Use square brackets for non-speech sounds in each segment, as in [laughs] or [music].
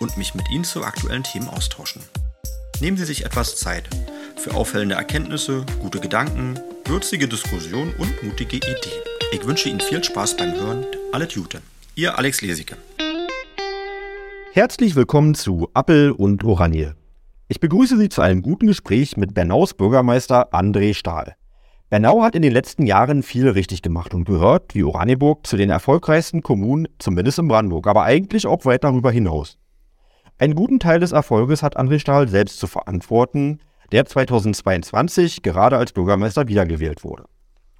und mich mit Ihnen zu aktuellen Themen austauschen. Nehmen Sie sich etwas Zeit für auffällende Erkenntnisse, gute Gedanken, würzige Diskussionen und mutige Ideen. Ich wünsche Ihnen viel Spaß beim Hören. Alle Jute. Ihr Alex Lesicke. Herzlich willkommen zu Appel und Oranje. Ich begrüße Sie zu einem guten Gespräch mit Bernaus Bürgermeister André Stahl. Bernau hat in den letzten Jahren viel richtig gemacht und gehört, wie Oranienburg, zu den erfolgreichsten Kommunen, zumindest in Brandenburg, aber eigentlich auch weit darüber hinaus. Einen guten Teil des Erfolges hat André Stahl selbst zu verantworten, der 2022 gerade als Bürgermeister wiedergewählt wurde.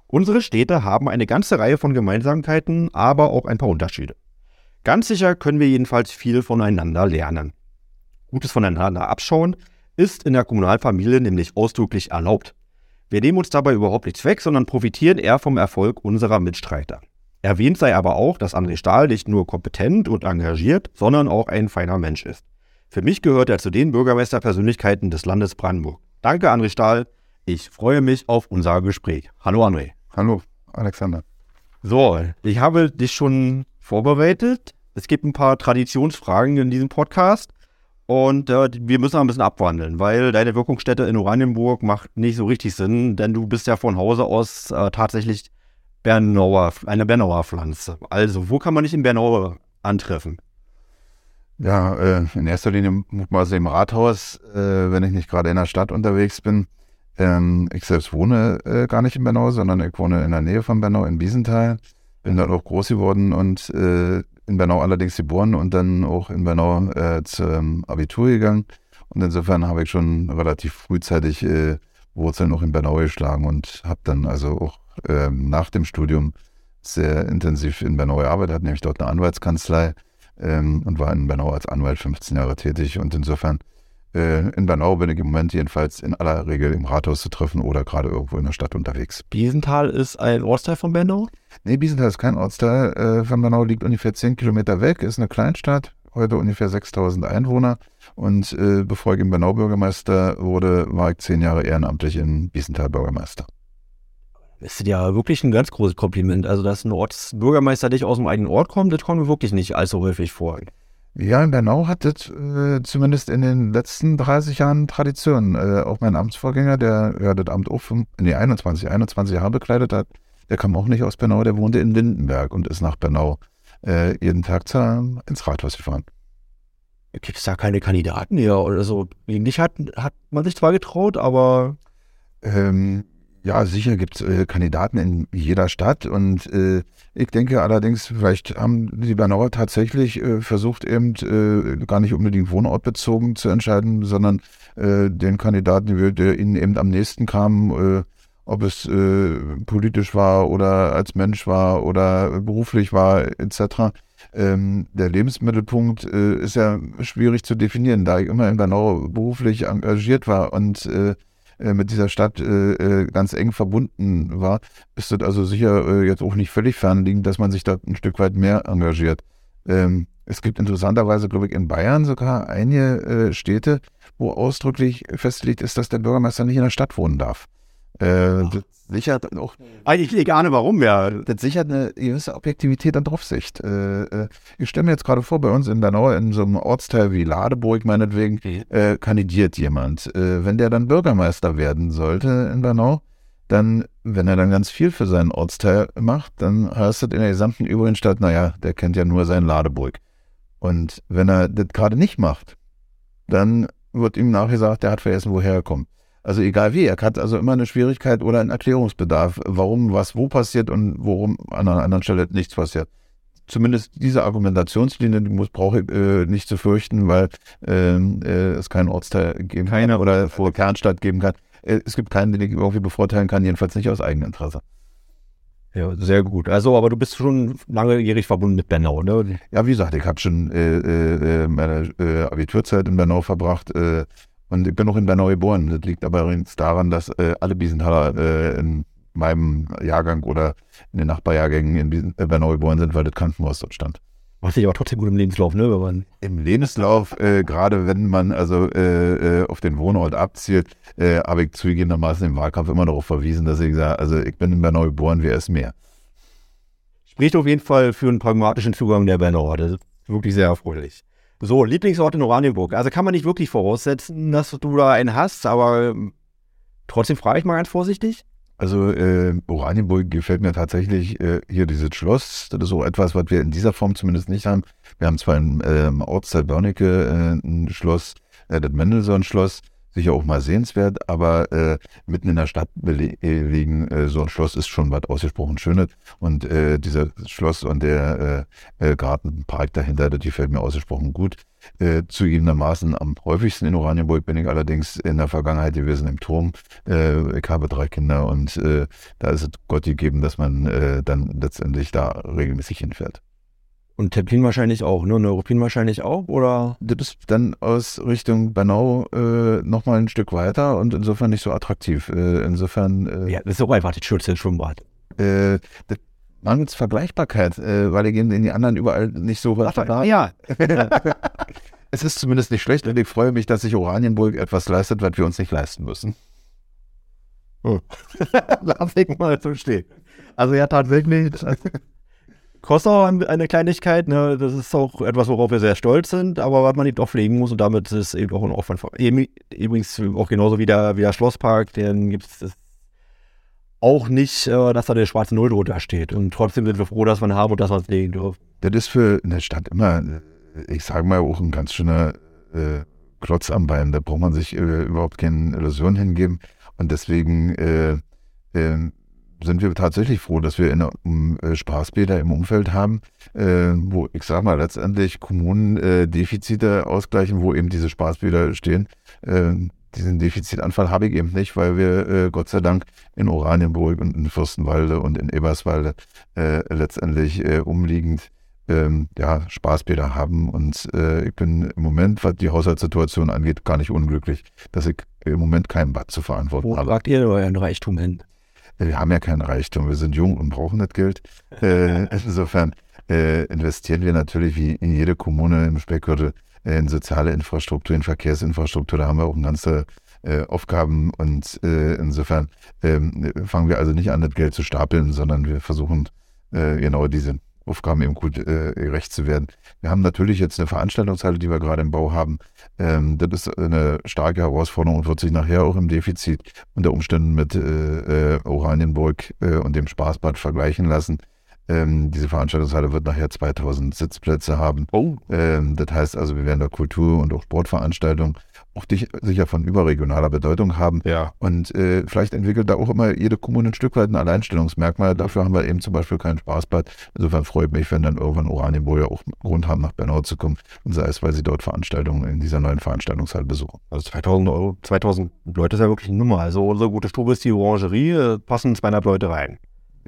Unsere Städte haben eine ganze Reihe von Gemeinsamkeiten, aber auch ein paar Unterschiede. Ganz sicher können wir jedenfalls viel voneinander lernen. Gutes voneinander abschauen ist in der Kommunalfamilie nämlich ausdrücklich erlaubt. Wir nehmen uns dabei überhaupt nichts weg, sondern profitieren eher vom Erfolg unserer Mitstreiter. Erwähnt sei aber auch, dass André Stahl nicht nur kompetent und engagiert, sondern auch ein feiner Mensch ist. Für mich gehört er zu den Bürgermeisterpersönlichkeiten des Landes Brandenburg. Danke, André Stahl. Ich freue mich auf unser Gespräch. Hallo, André. Hallo, Alexander. So, ich habe dich schon vorbereitet. Es gibt ein paar Traditionsfragen in diesem Podcast und äh, wir müssen ein bisschen abwandeln, weil deine Wirkungsstätte in Oranienburg macht nicht so richtig Sinn, denn du bist ja von Hause aus äh, tatsächlich Bernauer, eine Bernauer Pflanze. Also, wo kann man dich in Bernau antreffen? Ja, äh, in erster Linie mal im Rathaus, äh, wenn ich nicht gerade in der Stadt unterwegs bin. Ähm, ich selbst wohne äh, gar nicht in Bernau, sondern ich wohne in der Nähe von Bernau, in Wiesenthal. Bin dort auch groß geworden und äh, in Bernau allerdings geboren und dann auch in Bernau äh, zum Abitur gegangen. Und insofern habe ich schon relativ frühzeitig äh, Wurzeln auch in Bernau geschlagen und habe dann also auch äh, nach dem Studium sehr intensiv in Bernau gearbeitet, hatte nämlich dort eine Anwaltskanzlei ähm, und war in Bernau als Anwalt 15 Jahre tätig. Und insofern äh, in Bernau bin ich im Moment jedenfalls in aller Regel im Rathaus zu treffen oder gerade irgendwo in der Stadt unterwegs. Biesenthal ist ein Ortsteil von Bernau? Nee, Biesenthal ist kein Ortsteil äh, von Bernau, liegt ungefähr 10 Kilometer weg, ist eine Kleinstadt, heute ungefähr 6000 Einwohner. Und äh, bevor ich in Bernau Bürgermeister wurde, war ich zehn Jahre ehrenamtlich in Biesenthal Bürgermeister. Das ist ja wirklich ein ganz großes Kompliment. Also, dass ein Ortsbürgermeister dich aus dem eigenen Ort kommt, das kommt mir wirklich nicht allzu häufig vor. Ja, in Bernau hat das äh, zumindest in den letzten 30 Jahren Tradition. Äh, auch mein Amtsvorgänger, der ja, das Amt auch fünf, nee, 21, 21 Jahre bekleidet hat, der kam auch nicht aus Bernau, der wohnte in Lindenberg und ist nach Bernau äh, jeden Tag zu, ins Rathaus gefahren. Gibt es da keine Kandidaten hier oder so? Gegen dich hat, hat man sich zwar getraut, aber. Ähm, ja, sicher gibt es äh, Kandidaten in jeder Stadt und äh, ich denke allerdings, vielleicht haben die Bernauer tatsächlich äh, versucht, eben äh, gar nicht unbedingt wohnortbezogen zu entscheiden, sondern äh, den Kandidaten, der ihnen eben am nächsten kam, äh, ob es politisch war oder als Mensch war oder beruflich war, etc. Ähm, der Lebensmittelpunkt ist ja schwierig zu definieren, da ich immer in Bernau beruflich engagiert war und äh, mit dieser Stadt äh, äh, ganz eng verbunden war, ist das also sicher äh, jetzt auch nicht völlig fernliegend, dass man sich da ein Stück weit mehr engagiert. Ähm, es gibt interessanterweise, glaube ich, in Bayern sogar einige äh, Städte, wo ausdrücklich festgelegt ist, dass der Bürgermeister nicht in der Stadt wohnen darf. Äh, das sichert auch. Eigentlich ich ahne warum, ja. Das sichert eine gewisse Objektivität an Draufsicht. Äh, äh, ich stelle mir jetzt gerade vor, bei uns in Bernau, in so einem Ortsteil wie Ladeburg meinetwegen, äh, kandidiert jemand. Äh, wenn der dann Bürgermeister werden sollte in Bernau, dann, wenn er dann ganz viel für seinen Ortsteil macht, dann heißt das in der gesamten übrigen Stadt, naja, der kennt ja nur seinen Ladeburg. Und wenn er das gerade nicht macht, dann wird ihm nachgesagt, der hat vergessen, woher er kommt. Also egal wie, er hat also immer eine Schwierigkeit oder einen Erklärungsbedarf, warum was wo passiert und worum an einer anderen Stelle nichts passiert. Zumindest diese Argumentationslinie die muss brauche ich äh, nicht zu fürchten, weil ähm, äh, es keinen Ortsteil geben Keiner kann oder vor Kernstadt geben kann. Äh, es gibt keinen, den ich irgendwie bevorteilen kann, jedenfalls nicht aus Eigeninteresse. Ja, sehr gut. Also, aber du bist schon langjährig verbunden mit Bernau, ne? Ja, wie gesagt, ich habe schon äh, äh, meine äh, Abiturzeit in Bernau verbracht äh, und ich bin auch in Bernau geboren. Das liegt aber übrigens daran, dass äh, alle Biesenthaler äh, in meinem Jahrgang oder in den Nachbarjahrgängen in Biesen, Bernau geboren sind, weil das Krankenhaus dort stand. Was sich aber trotzdem gut im Lebenslauf, ne? Wenn man Im Lebenslauf, äh, gerade wenn man also äh, äh, auf den Wohnort abzielt, äh, habe ich zugegebenermaßen im Wahlkampf immer darauf verwiesen, dass ich sage, also ich bin in Bernau geboren, wer ist mehr? spricht auf jeden Fall für einen pragmatischen Zugang der Bernauer. Das ist wirklich sehr erfreulich. So, Lieblingsort in Oranienburg. Also kann man nicht wirklich voraussetzen, dass du da einen hast, aber ähm, trotzdem frage ich mal ganz vorsichtig. Also äh, Oranienburg gefällt mir tatsächlich äh, hier dieses Schloss. Das ist so etwas, was wir in dieser Form zumindest nicht haben. Wir haben zwar im ähm, Ortsteil Börnecke äh, ein Schloss, äh, das Mendelssohn-Schloss, sicher auch mal sehenswert, aber äh, mitten in der Stadt liegen, äh, so ein Schloss ist schon was ausgesprochen Schönes. Und äh, dieser Schloss und der äh, äh, Gartenpark dahinter, das gefällt mir ausgesprochen gut. Äh, zugegebenermaßen am häufigsten in Oranienburg bin ich allerdings in der Vergangenheit gewesen im Turm. Äh, ich habe drei Kinder und äh, da ist es Gott gegeben, dass man äh, dann letztendlich da regelmäßig hinfährt. Und Templin wahrscheinlich auch, ne? Neuruppin wahrscheinlich auch, oder? Das ist dann aus Richtung Bernau äh, nochmal ein Stück weiter und insofern nicht so attraktiv. Äh, insofern. Äh, ja, das ist auch einfach das schönste Schwimmbad. Äh, das mangels Vergleichbarkeit, äh, weil die gehen in die anderen überall nicht so Ach, da, ja. [laughs] es ist zumindest nicht schlecht und ich freue mich, dass sich Oranienburg etwas leistet, was wir uns nicht leisten müssen. Hm. [laughs] Lass ich mal so stehen. Also ja, tatsächlich. Kostet auch eine Kleinigkeit, ne? das ist auch etwas, worauf wir sehr stolz sind, aber was man eben auch pflegen muss und damit ist eben auch ein Aufwand. Übrigens auch genauso wie der, wie der Schlosspark, den gibt es auch nicht, äh, dass da der schwarze Null drunter steht. Und trotzdem sind wir froh, dass wir ihn haben und dass wir es pflegen dürfen. Das ist für eine Stadt immer, ich sage mal, auch ein ganz schöner äh, Klotz am Bein. Da braucht man sich äh, überhaupt keine Illusion hingeben. Und deswegen äh, äh sind wir tatsächlich froh, dass wir in, um, äh, Spaßbäder im Umfeld haben, äh, wo ich sage mal letztendlich Kommunen äh, Defizite ausgleichen, wo eben diese Spaßbäder stehen. Äh, diesen Defizitanfall habe ich eben nicht, weil wir äh, Gott sei Dank in Oranienburg und in Fürstenwalde und in Eberswalde äh, letztendlich umliegend ähm, ja, Spaßbäder haben. Und ich bin im Moment, was die Haushaltssituation angeht, gar nicht unglücklich, dass ich im Moment kein Bad zu verantworten Wo habe. Wo sagt ihr euren Reichtum hin? Wir haben ja keinen Reichtum, wir sind jung und brauchen das Geld. Äh, [laughs] insofern äh, investieren wir natürlich wie in jede Kommune im Speckgürtel äh, in soziale Infrastruktur, in Verkehrsinfrastruktur. Da haben wir auch ganze äh, Aufgaben und äh, insofern ähm, fangen wir also nicht an, das Geld zu stapeln, sondern wir versuchen äh, genau diese Aufgaben eben gut äh, gerecht zu werden. Wir haben natürlich jetzt eine Veranstaltungshalle, die wir gerade im Bau haben. Ähm, das ist eine starke Herausforderung und wird sich nachher auch im Defizit unter Umständen mit äh, äh, Oranienburg äh, und dem Spaßbad vergleichen lassen. Ähm, diese Veranstaltungshalle wird nachher 2000 Sitzplätze haben. Oh. Ähm, das heißt also, wir werden da Kultur- und auch Sportveranstaltungen auch dich, sicher von überregionaler Bedeutung haben. Ja. Und äh, vielleicht entwickelt da auch immer jede Kommune ein Stück weit ein Alleinstellungsmerkmal. Dafür haben wir eben zum Beispiel kein Spaßbad. Insofern freut mich, wenn dann irgendwann Oranienburger auch Grund haben, nach Bernau zu kommen. Und sei es, weil sie dort Veranstaltungen in dieser neuen Veranstaltungshalle besuchen. Also 2000 Euro, 2000 Leute ist ja wirklich eine Nummer. Also unsere gute Stube ist die Orangerie, äh, passen 200 Leute rein.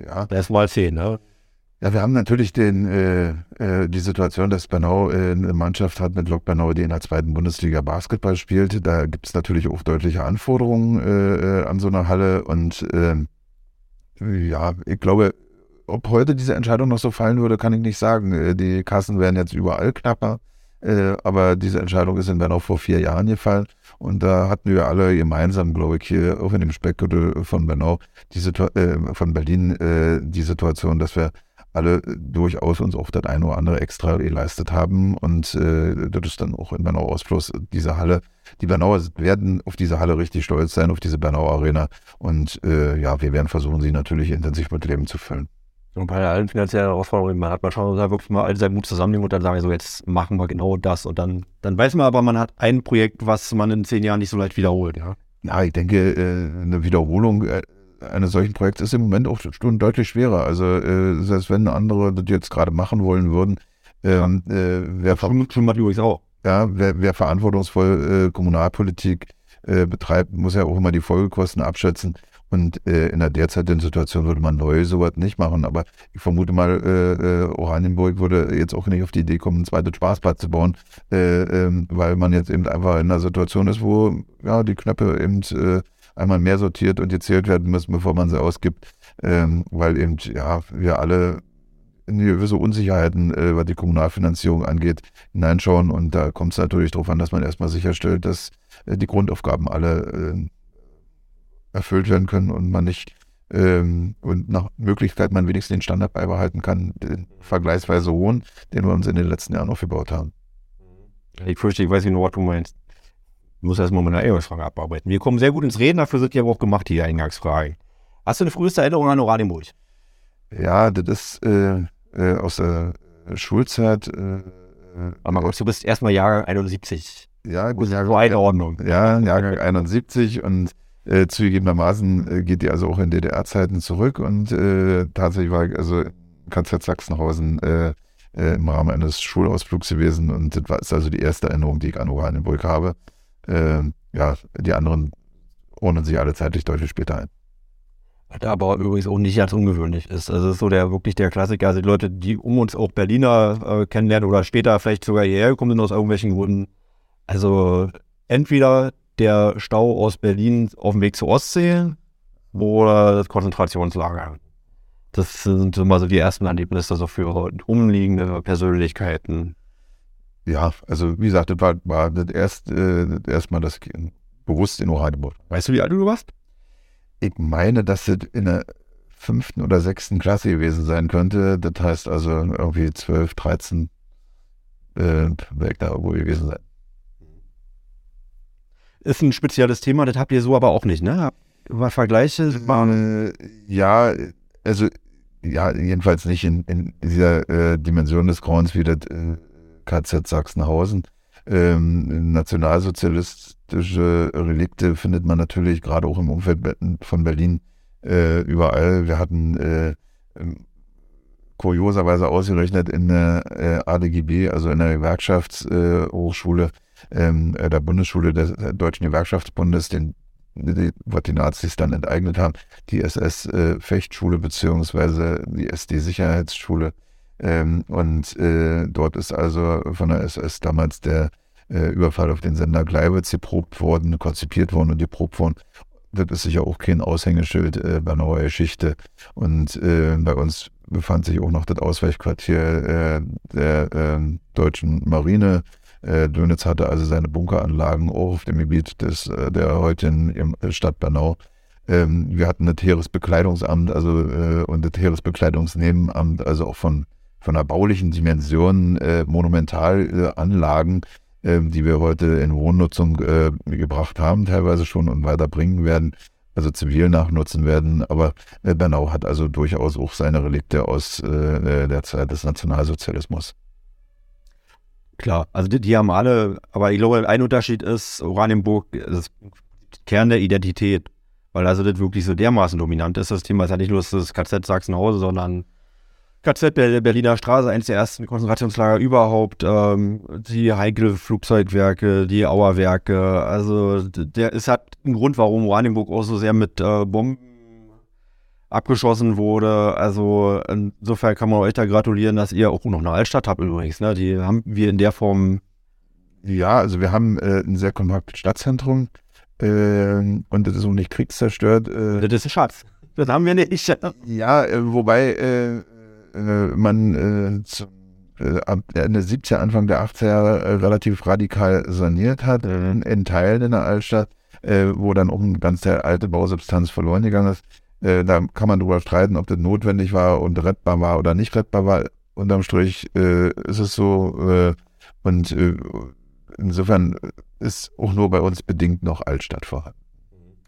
Ja. Das ist mal 10, ne? Ja, wir haben natürlich den, äh, äh, die Situation, dass Bernau äh, eine Mannschaft hat mit Lok Bernau, die in der zweiten Bundesliga Basketball spielt. Da gibt es natürlich auch deutliche Anforderungen äh, äh, an so eine Halle. Und ähm, ja, ich glaube, ob heute diese Entscheidung noch so fallen würde, kann ich nicht sagen. Äh, die Kassen werden jetzt überall knapper. aber diese Entscheidung ist in Bernau vor vier Jahren gefallen. Und da hatten wir alle gemeinsam, glaube ich, hier auch in dem Speckgürtel von Bernau, die von Berlin, die Situation, dass wir alle durchaus uns auch das eine oder andere extra geleistet haben. Und äh, das ist dann auch in Bernau Ausfluss diese Halle. Die Bernauer werden auf diese Halle richtig stolz sein, auf diese Bernau Arena. Und äh, ja, wir werden versuchen, sie natürlich intensiv mit Leben zu füllen. Und bei allen finanziellen Herausforderungen, man hat man schon da wirklich mal all seinen Mut zusammennehmen und dann sagen, so jetzt machen wir genau das. Und dann, dann weiß man aber, man hat ein Projekt, was man in zehn Jahren nicht so leicht wiederholt, ja. Ja, ich denke, äh, eine Wiederholung äh, eines solchen Projekts ist im Moment auch schon deutlich schwerer. Also äh, selbst wenn andere das jetzt gerade machen wollen würden, ähm, äh, wer, schon, schon übrigens auch. Ja, wer, wer verantwortungsvoll äh, Kommunalpolitik äh, betreibt, muss ja auch immer die Folgekosten abschätzen. Und äh, in der derzeitigen Situation würde man neu sowas nicht machen. Aber ich vermute mal, äh, äh, Oranienburg würde jetzt auch nicht auf die Idee kommen, einen zweiten Spaßplatz zu bauen, äh, ähm, weil man jetzt eben einfach in einer Situation ist, wo ja die Knöpfe eben äh, einmal mehr sortiert und gezählt werden müssen, bevor man sie ausgibt. Ähm, weil eben, ja, wir alle in gewisse Unsicherheiten, äh, was die Kommunalfinanzierung angeht, hineinschauen. Und da kommt es natürlich darauf an, dass man erstmal sicherstellt, dass äh, die Grundaufgaben alle äh, erfüllt werden können und man nicht ähm, und nach Möglichkeit man wenigstens den Standard beibehalten kann, den vergleichsweise hohen, den wir uns in den letzten Jahren aufgebaut haben. Ich fürchte, ich weiß nicht was du meinst. Muss erstmal meine Eingangsfrage abarbeiten. Wir kommen sehr gut ins Reden, dafür sind ja auch gemacht, die Eingangsfragen. Hast du eine früheste Erinnerung an Oranienburg? Ja, das ist äh, äh, aus der Schulzeit. Äh, Aber Gott, du bist erstmal Jahrgang 71. Ja, gut, ja so eine Ordnung. Ja, Jahrgang 71 und äh, zugegebenermaßen äh, geht die also auch in DDR-Zeiten zurück und äh, tatsächlich war ich also KZ Sachsenhausen äh, äh, im Rahmen eines Schulausflugs gewesen und das war, ist also die erste Erinnerung, die ich an Oranienburg habe. Äh, ja, die anderen ordnen sich alle zeitlich deutlich später ein. Was aber übrigens auch nicht als ungewöhnlich ist. Also es ist so der wirklich der Klassiker. Also die Leute, die um uns auch Berliner äh, kennenlernen oder später vielleicht sogar hierher gekommen sind aus irgendwelchen Gründen. Also entweder der Stau aus Berlin auf dem Weg zur Ostsee oder das Konzentrationslager. Das sind immer so die ersten Erlebnisse so für umliegende Persönlichkeiten. Ja, also wie gesagt, das war, war das erst, äh, erstmal das bewusst in Oranienburg. Weißt du, wie alt du warst? Ich meine, dass das in der fünften oder sechsten Klasse gewesen sein könnte. Das heißt also irgendwie 12, 13 äh, ich da irgendwo gewesen sein. Ist ein spezielles Thema, das habt ihr so aber auch nicht, ne? Mal Vergleiche? Äh, ja, also ja, jedenfalls nicht in, in dieser äh, Dimension des Grauens wie das äh, KZ Sachsenhausen. Ähm, nationalsozialistische Relikte findet man natürlich gerade auch im Umfeld von Berlin äh, überall. Wir hatten äh, ähm, kurioserweise ausgerechnet in der äh, ADGB, also in der Gewerkschaftshochschule, ähm, äh, der Bundesschule des Deutschen Gewerkschaftsbundes, den, die, was die Nazis dann enteignet haben, die SS-Fechtschule äh, beziehungsweise die SD-Sicherheitsschule. Ähm, und äh, dort ist also von der SS damals der äh, Überfall auf den Sender Gleiwitz geprobt worden, konzipiert worden und geprobt worden. Das ist sicher auch kein Aushängeschild äh, bei neuer Geschichte. Und äh, bei uns befand sich auch noch das Ausweichquartier äh, der ähm, deutschen Marine äh, Dönitz hatte also seine Bunkeranlagen auch auf dem Gebiet des, der heutigen Stadt Bernau. Ähm, wir hatten das Heeresbekleidungsamt also, und das Heeresbekleidungsnebenamt, also auch von, von einer baulichen Dimension äh, Monumentalanlagen, äh, die wir heute in Wohnnutzung äh, gebracht haben, teilweise schon und weiterbringen werden, also zivil nachnutzen werden. Aber äh, Bernau hat also durchaus auch seine Relikte aus äh, der Zeit des Nationalsozialismus. Klar, also die, die, haben alle, aber ich glaube, ein Unterschied ist, Oranienburg ist Kern der Identität, weil also das wirklich so dermaßen dominant ist, das Thema ist ja nicht nur das KZ Sachsenhausen, sondern KZ der Berliner Straße, eines der ersten Konzentrationslager überhaupt, ähm, die Heikel Flugzeugwerke, die Auerwerke, also der ist hat einen Grund, warum Oranienburg auch so sehr mit äh, Bomben abgeschossen wurde. Also insofern kann man euch da gratulieren, dass ihr auch noch eine Altstadt habt übrigens. Ne? Die haben wir in der Form. Ja, also wir haben äh, ein sehr kompaktes Stadtzentrum äh, und das ist auch nicht kriegszerstört. Äh, das ist ein Schatz. Das haben wir nicht. Ja, äh, wobei äh, man zum ab Ende 70er, Anfang der 80er Jahre relativ radikal saniert hat, mhm. in Teilen in der Altstadt, wo dann auch ganz der alte Bausubstanz verloren gegangen ist. Äh, da kann man drüber streiten, ob das notwendig war und rettbar war oder nicht rettbar war. Unterm Strich äh, ist es so. Äh, und äh, insofern ist auch nur bei uns bedingt noch Altstadt vorhanden.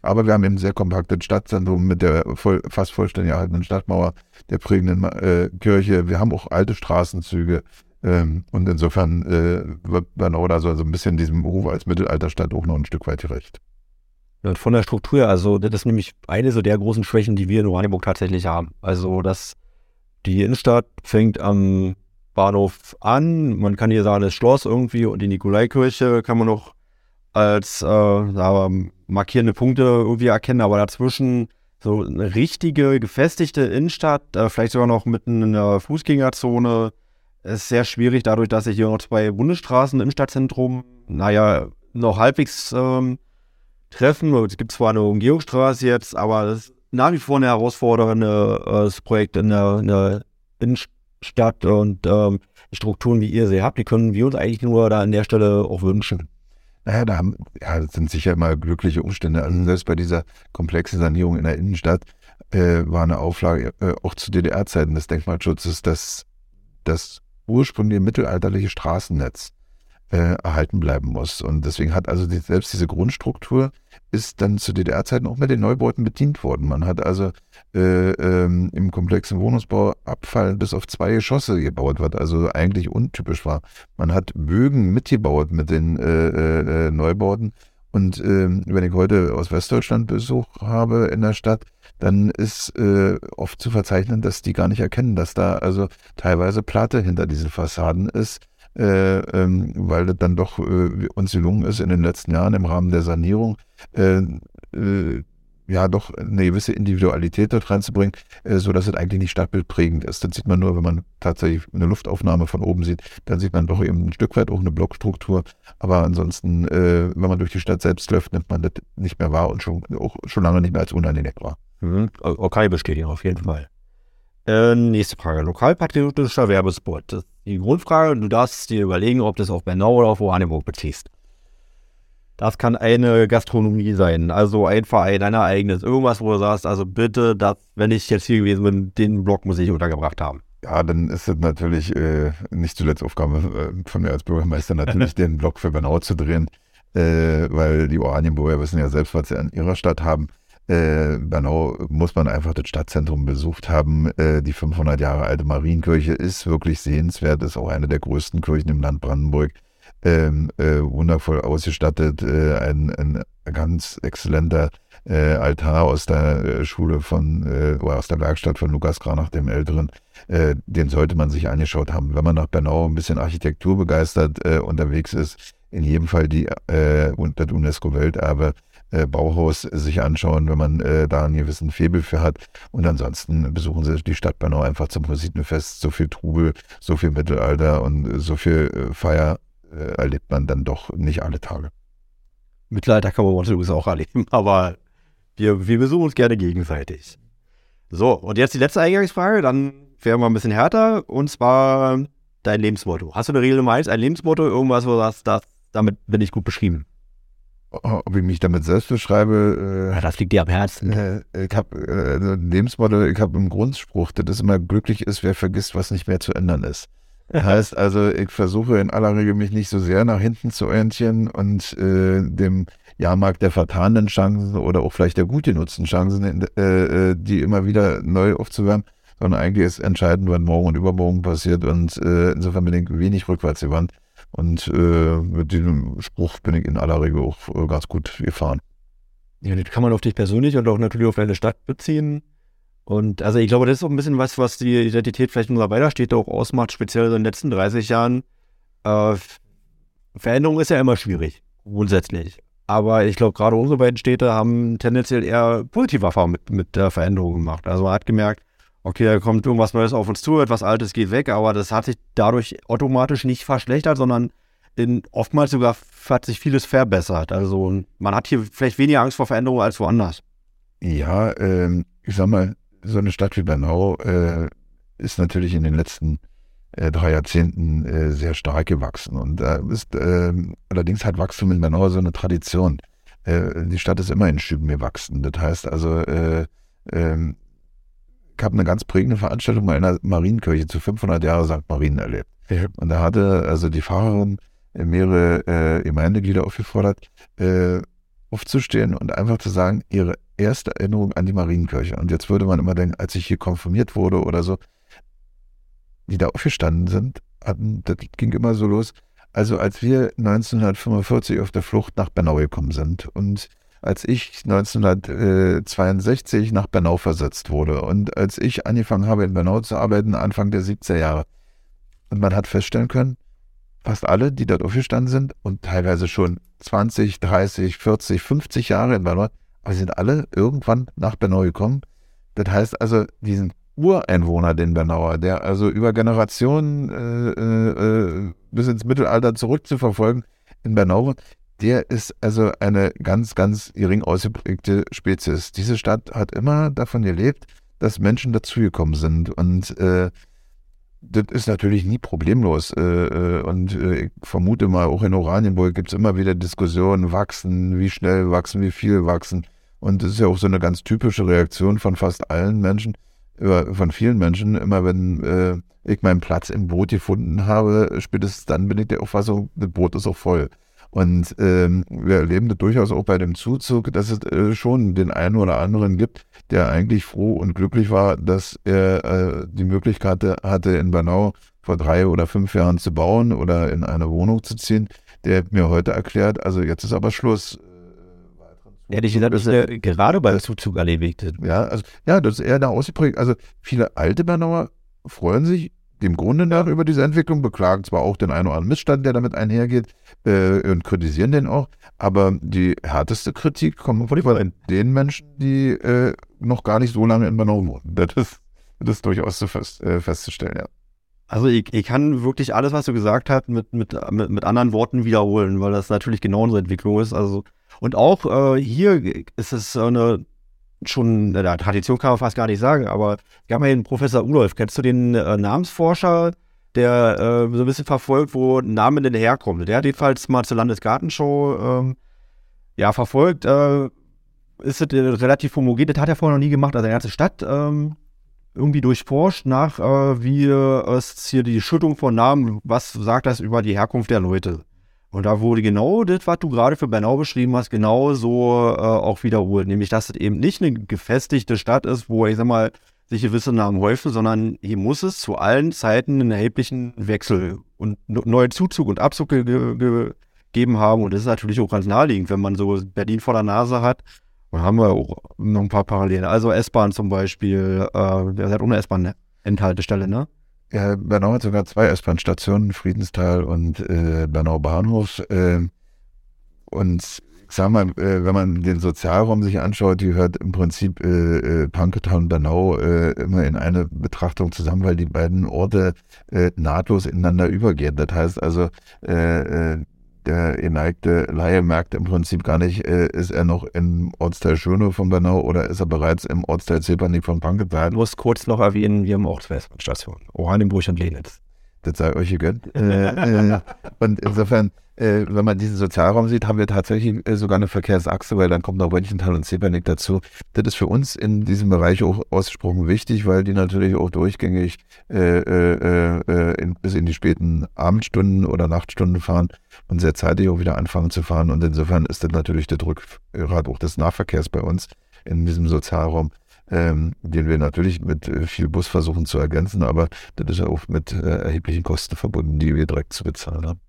Aber wir haben eben sehr kompaktes Stadtzentrum mit der voll, fast vollständig erhaltenen Stadtmauer, der prägenden äh, Kirche. Wir haben auch alte Straßenzüge. Ähm, und insofern äh, wird Bernau da so also ein bisschen diesem Ruf als Mittelalterstadt auch noch ein Stück weit gerecht. Und von der Struktur, also das ist nämlich eine so der großen Schwächen, die wir in Oranienburg tatsächlich haben. Also dass die Innenstadt fängt am Bahnhof an, man kann hier sagen, das Schloss irgendwie und die Nikolaikirche kann man noch als äh, markierende Punkte irgendwie erkennen, aber dazwischen So eine richtige, gefestigte Innenstadt, äh, vielleicht sogar noch mit einer Fußgängerzone, ist sehr schwierig, dadurch, dass sich hier noch zwei Bundesstraßen im Stadtzentrum, naja, noch halbwegs ähm, treffen. Es gibt zwar eine Umgehungsstraße jetzt, aber es ist nach wie vor ein herausforderndes äh, Projekt in der, in der Innenstadt und ähm, Strukturen, wie ihr sie habt, die können wir uns eigentlich nur da an der Stelle auch wünschen. Naja, da haben, ja, das sind sicher immer glückliche Umstände. Also selbst bei dieser komplexen Sanierung in der Innenstadt äh, war eine Auflage äh, auch zu DDR-Zeiten des Denkmalschutzes, dass das ursprüngliche mittelalterliche Straßennetz äh, erhalten bleiben muss. Und deswegen hat also die, selbst diese Grundstruktur ist dann zu DDR-Zeiten auch mit den Neubauten bedient worden. Man hat also äh, ähm, im komplexen Wohnungsbau Abfall bis auf zwei Geschosse gebaut, was also eigentlich untypisch war. Man hat Bögen mitgebaut mit den äh, äh, äh Neubauten. Und ähm, wenn ich heute aus Westdeutschland Besuch habe in der Stadt, dann ist äh, oft zu verzeichnen, dass die gar nicht erkennen, dass da also teilweise Platte hinter diesen Fassaden ist äh, ähm, weil das dann doch äh, uns gelungen ist, in den letzten Jahren im Rahmen der Sanierung äh, äh ja doch eine gewisse Individualität dort reinzubringen, äh, so dass es eigentlich nicht stadtbildprägend ist. Das sieht man nur, wenn man tatsächlich eine Luftaufnahme von oben sieht, dann sieht man doch eben ein Stück weit auch eine Blockstruktur. Aber ansonsten, äh, wenn man durch die Stadt selbst läuft, nimmt man das nicht mehr wahr und schon, auch schon lange nicht mehr als unangenehm wahr. Mhm. Okay, bestätigen auf jeden Fall. Nächste Frage. Lokalpatriotischer Werbespot. Das die Grundfrage. Du darfst dir überlegen, ob du es auf Bernau oder auf Oranienburg beziehst. Das kann eine Gastronomie sein, also ein Verein, ein eigenes, irgendwas, wo du sagst, also bitte, das, wenn ich jetzt hier gewesen bin, den Blog muss ich untergebracht haben. Ja, dann ist es natürlich äh, nicht zuletzt Aufgabe äh, von mir als Bürgermeister, natürlich [laughs] den Blog für Bernau zu drehen, äh, weil die Oranienburger wissen ja selbst, was sie an ihrer Stadt haben. Äh, Bernau muss man einfach das Stadtzentrum besucht haben. Äh, die 500 Jahre alte Marienkirche ist wirklich sehenswert, ist auch eine der größten Kirchen im Land Brandenburg. Ähm, äh, wundervoll ausgestattet, äh, ein, ein, ganz exzellenter äh, Altar aus der äh, Schule von, oder aus der Werkstatt von Lukas Granach, dem Älteren. den sollte man sich angeschaut haben. Wenn man nach Bernau ein bisschen Architektur begeistert unterwegs ist, in jedem Fall die, das UNESCO-Welterbe äh, Bauhaus sich anschauen, wenn man äh, da einen gewissen Febel für hat. Und ansonsten besuchen Sie die Stadt Bernau einfach zum Musikfest. So viel Trubel, so viel Mittelalter und so viel äh, Feier äh, erlebt man dann doch nicht alle Tage. Mittelalter kann man übrigens auch erleben, [laughs] aber wir, wir besuchen uns gerne gegenseitig. So, und jetzt die letzte Eingangsfrage, dann wären wir ein bisschen härter, und zwar dein Lebensmotto. Hast du eine Regel Nummer eins, ein Lebensmotto, irgendwas, wo du sagst, das, damit bin ich gut beschrieben? Ob ich mich damit selbst beschreibe. Äh, ja, das liegt dir am Herzen. Äh, ich habe äh, ein Lebensmodell, ich habe einen Grundspruch, das immer glücklich ist, wer vergisst, was nicht mehr zu ändern ist. Das [laughs] heißt also, ich versuche in aller Regel mich nicht so sehr nach hinten zu orientieren und äh, dem Jahrmarkt der vertanen Chancen oder auch vielleicht der gut genutzten Chancen, äh, äh, die immer wieder neu aufzuwärmen, sondern eigentlich ist entscheidend, was morgen und übermorgen passiert und äh, insofern bin ich wenig rückwärts gewandt. Und äh, mit diesem Spruch bin ich in aller Regel auch äh, ganz gut gefahren. Ja, das kann man auf dich persönlich und auch natürlich auf deine Stadt beziehen. Und also ich glaube, das ist auch ein bisschen was, was die Identität vielleicht unserer beider Städte auch ausmacht, speziell in den letzten 30 Jahren. Äh, Veränderung ist ja immer schwierig, grundsätzlich. Aber ich glaube, gerade unsere beiden Städte haben tendenziell eher positive Erfahrungen mit, mit der Veränderung gemacht. Also man hat gemerkt, okay, da kommt irgendwas Neues auf uns zu, etwas Altes geht weg, aber das hat sich dadurch automatisch nicht verschlechtert, sondern in, oftmals sogar hat sich vieles verbessert. Also man hat hier vielleicht weniger Angst vor Veränderungen als woanders. Ja, ähm, ich sag mal, so eine Stadt wie Bernau äh, ist natürlich in den letzten äh, drei Jahrzehnten äh, sehr stark gewachsen. Und da ist ähm, allerdings hat Wachstum in Bernau so eine Tradition. Äh, die Stadt ist immer in Schüben gewachsen. Das heißt also, äh, ähm, ich habe eine ganz prägende Veranstaltung mal in der Marienkirche zu 500 Jahre St. Marien erlebt. Ja. Und da hatte also die Pfarrerin mehrere äh, Gemeindeglieder aufgefordert, äh, aufzustehen und einfach zu sagen, ihre erste Erinnerung an die Marienkirche. Und jetzt würde man immer denken, als ich hier konfirmiert wurde oder so, die da aufgestanden sind, hatten, das ging immer so los. Also als wir 1945 auf der Flucht nach Bernau gekommen sind und als ich 1962 nach Bernau versetzt wurde und als ich angefangen habe, in Bernau zu arbeiten, Anfang der 70er Jahre. Und man hat feststellen können, fast alle, die dort aufgestanden sind und teilweise schon 20, 30, 40, 50 Jahre in Bernau, aber sind alle irgendwann nach Bernau gekommen. Das heißt also, diesen Ureinwohner, den Bernauer, der also über Generationen äh, äh, bis ins Mittelalter zurückzuverfolgen in Bernau, der ist also eine ganz, ganz gering ausgeprägte Spezies. Diese Stadt hat immer davon gelebt, dass Menschen dazugekommen sind und äh, das ist natürlich nie problemlos. Äh, äh, und äh, ich vermute mal, auch in Oranienburg gibt es immer wieder Diskussionen, wachsen, wie schnell wachsen, wie viel wachsen. Und das ist ja auch so eine ganz typische Reaktion von fast allen Menschen, von vielen Menschen. Immer wenn ich meinen Platz im Boot gefunden habe, spätestens dann bin ich der Auffassung, das Boot ist auch voll. Und ähm, wir erleben das durchaus auch bei dem Zuzug, dass es äh, schon den einen oder anderen gibt, der eigentlich froh und glücklich war, dass er äh, die Möglichkeit hatte, in Bernau vor drei oder fünf Jahren zu bauen oder in eine Wohnung zu ziehen. Der mir heute erklärt, also jetzt ist aber Schluss. Ehrlich gesagt, das ist ja gerade beim Zuzug erledigt. Ja, also, ja, das ist eher da ausgeprägt. Also viele alte Bernauer freuen sich dem Grunde nach über diese Entwicklung, beklagen zwar auch den einen oder anderen Missstand, der damit einhergeht, äh, und kritisieren den auch, aber die härteste Kritik kommt von den Menschen, die äh, noch gar nicht so lange in Bernau wohnen. Das ist, das ist durchaus so fest, äh, festzustellen, ja. Also ich, ich kann wirklich alles, was du gesagt hast, mit, mit, mit, mit anderen Worten wiederholen, weil das natürlich genau unsere Entwicklung ist. Also, und auch äh, hier ist es eine schon, der Tradition kann man fast gar nicht sagen, aber wir haben ja den Professor Ulolf. Kennst du den äh, Namensforscher, der äh, so ein bisschen verfolgt, wo ein Name denn herkommt? Der hat jedenfalls mal zur Landesgartenshow ähm, ja, verfolgt. Äh, ist es äh, relativ homogen, das hat er vorher noch nie gemacht, also eine ganze Stadt ähm, irgendwie durchforscht nach, äh, wie es hier die Schüttung von Namen, was sagt das über die Herkunft der Leute? Und da wurde genau das, was du gerade für Bernau beschrieben hast, genau so äh, auch wiederholt. Nämlich, dass es eben nicht eine gefestigte Stadt ist, wo, ich sag mal, sich gewisse Namen häufen, sondern hier muss es zu allen Zeiten einen erheblichen Wechsel und neuen Zuzug und Abzug ge ge gegeben haben. Und das ist natürlich auch ganz naheliegend, wenn man so Berlin vor der Nase hat. Und haben wir auch noch ein paar Parallelen. Also S-Bahn zum Beispiel, äh, der hat ohne S-Bahn-Endhaltestelle, ne? Ja, Bernau hat sogar zwei S-Bahn-Stationen, Friedenstal und äh, Bernau Bahnhof. Äh, und ich sag mal, äh, wenn man den Sozialraum sich anschaut, die hört im Prinzip äh, äh Pankow und Bernau äh, immer in eine Betrachtung zusammen, weil die beiden Orte äh, nahtlos ineinander übergehen. Das heißt also, äh, äh, der geneigte Laie merkt im Prinzip gar nicht, äh, ist er noch im Ortsteil Schöne von Bernau oder ist er bereits im Ortsteil Zepernik von Pankow. Ich muss kurz noch erwähnen, wir haben auch Stationen, Oranienburg und Lenitz. Das sei euch gegönnt. äh, äh, und insofern äh, wenn man diesen Sozialraum sieht, haben wir tatsächlich sogar eine Verkehrsachse, weil dann kommt noch Röntgental und Zepernick dazu. Das ist für uns in diesem Bereich auch ausgesprochen wichtig, weil die natürlich auch durchgängig bis in die späten Abendstunden oder Nachtstunden fahren und sehr zeitig auch wieder anfangen zu fahren. Und insofern ist das natürlich der Rückgrat auch des Nahverkehrs bei uns in diesem Sozialraum. Ähm, den wir natürlich mit äh, viel Bus versuchen zu ergänzen, aber das ist ja auch mit erheblichen Kosten verbunden, die wir direkt zu bezahlen haben.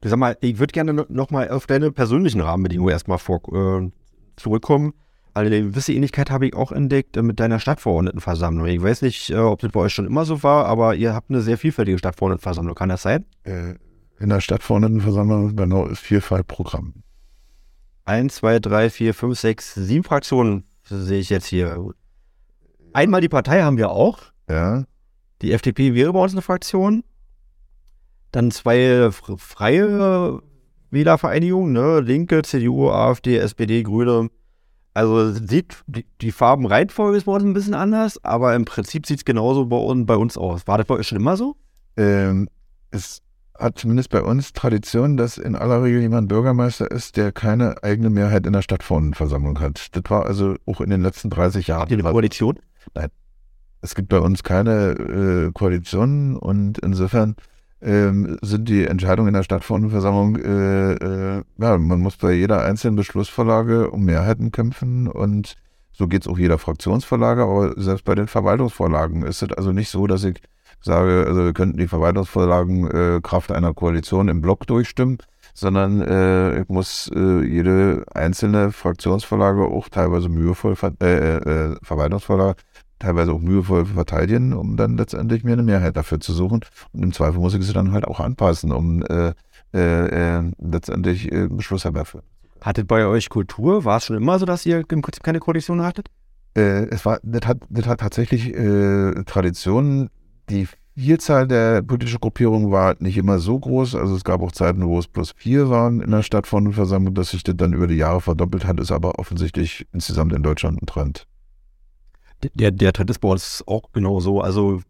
Du sag mal, ich würde gerne noch mal auf deine persönlichen Rahmenbedingungen erstmal vor, äh, zurückkommen. Eine gewisse Ähnlichkeit habe ich auch entdeckt äh, mit deiner Stadtverordnetenversammlung. Ich weiß nicht, äh, ob das bei euch schon immer so war, aber ihr habt eine sehr vielfältige Stadtverordnetenversammlung. Kann das sein? Äh, in der Stadtverordnetenversammlung genau ist Vielfalt Programm. Eins, zwei, drei, vier, fünf, sechs, sieben Fraktionen sehe ich jetzt hier. Einmal die Partei haben wir auch. Ja. Die FDP wäre bei uns eine Fraktion. Dann zwei freie Wählervereinigungen, ne? Linke, CDU, AfD, SPD, Grüne. Also sieht die, die Farbenreihenfolge ist bei uns ein bisschen anders, aber im Prinzip sieht es genauso bei, uns, bei uns aus. War das bei euch schon immer so? Ähm, es hat zumindest bei uns Tradition, dass in aller Regel jemand Bürgermeister ist, der keine eigene Mehrheit in der Stadtverordnetenversammlung hat. Das war also auch in den letzten 30 Jahren. Habt ihr eine Koalition? Nein. Es gibt bei uns keine äh, Koalition und insofern ähm, sind die Entscheidungen in der Stadtverordnetenversammlung, äh, äh, ja, man muss bei jeder einzelnen Beschlussvorlage um Mehrheiten kämpfen und so geht es auch jeder Fraktionsvorlage, aber selbst bei den Verwaltungsvorlagen ist es also nicht so, dass ich sage, also wir könnten die Verwaltungsvorlagen äh, Kraft einer Koalition im Block durchstimmen, sondern äh, ich muss äh, jede einzelne Fraktionsvorlage auch teilweise mühevoll, äh, äh, Verwaltungsvorlage teilweise auch mühevoll verteidigen, um dann letztendlich mir eine Mehrheit dafür zu suchen. Und im Zweifel muss ich sie dann halt auch anpassen, um äh, äh, äh letztendlich äh, Beschluss herbeiführen. Hattet bei euch Kultur? War es schon immer so, dass ihr im Prinzip keine Koalition hattet? Äh, es war, das hat, das hat tatsächlich äh, Traditionen. Die Vielzahl der politischen Gruppierungen war nicht immer so groß. Also es gab auch Zeiten, wo es plus vier waren in der Stadtversammlung, dass sich das dann über die Jahre verdoppelt hat, ist aber offensichtlich insgesamt in Deutschland ein Trend. Der, der Trend ist bei uns auch genau so. Also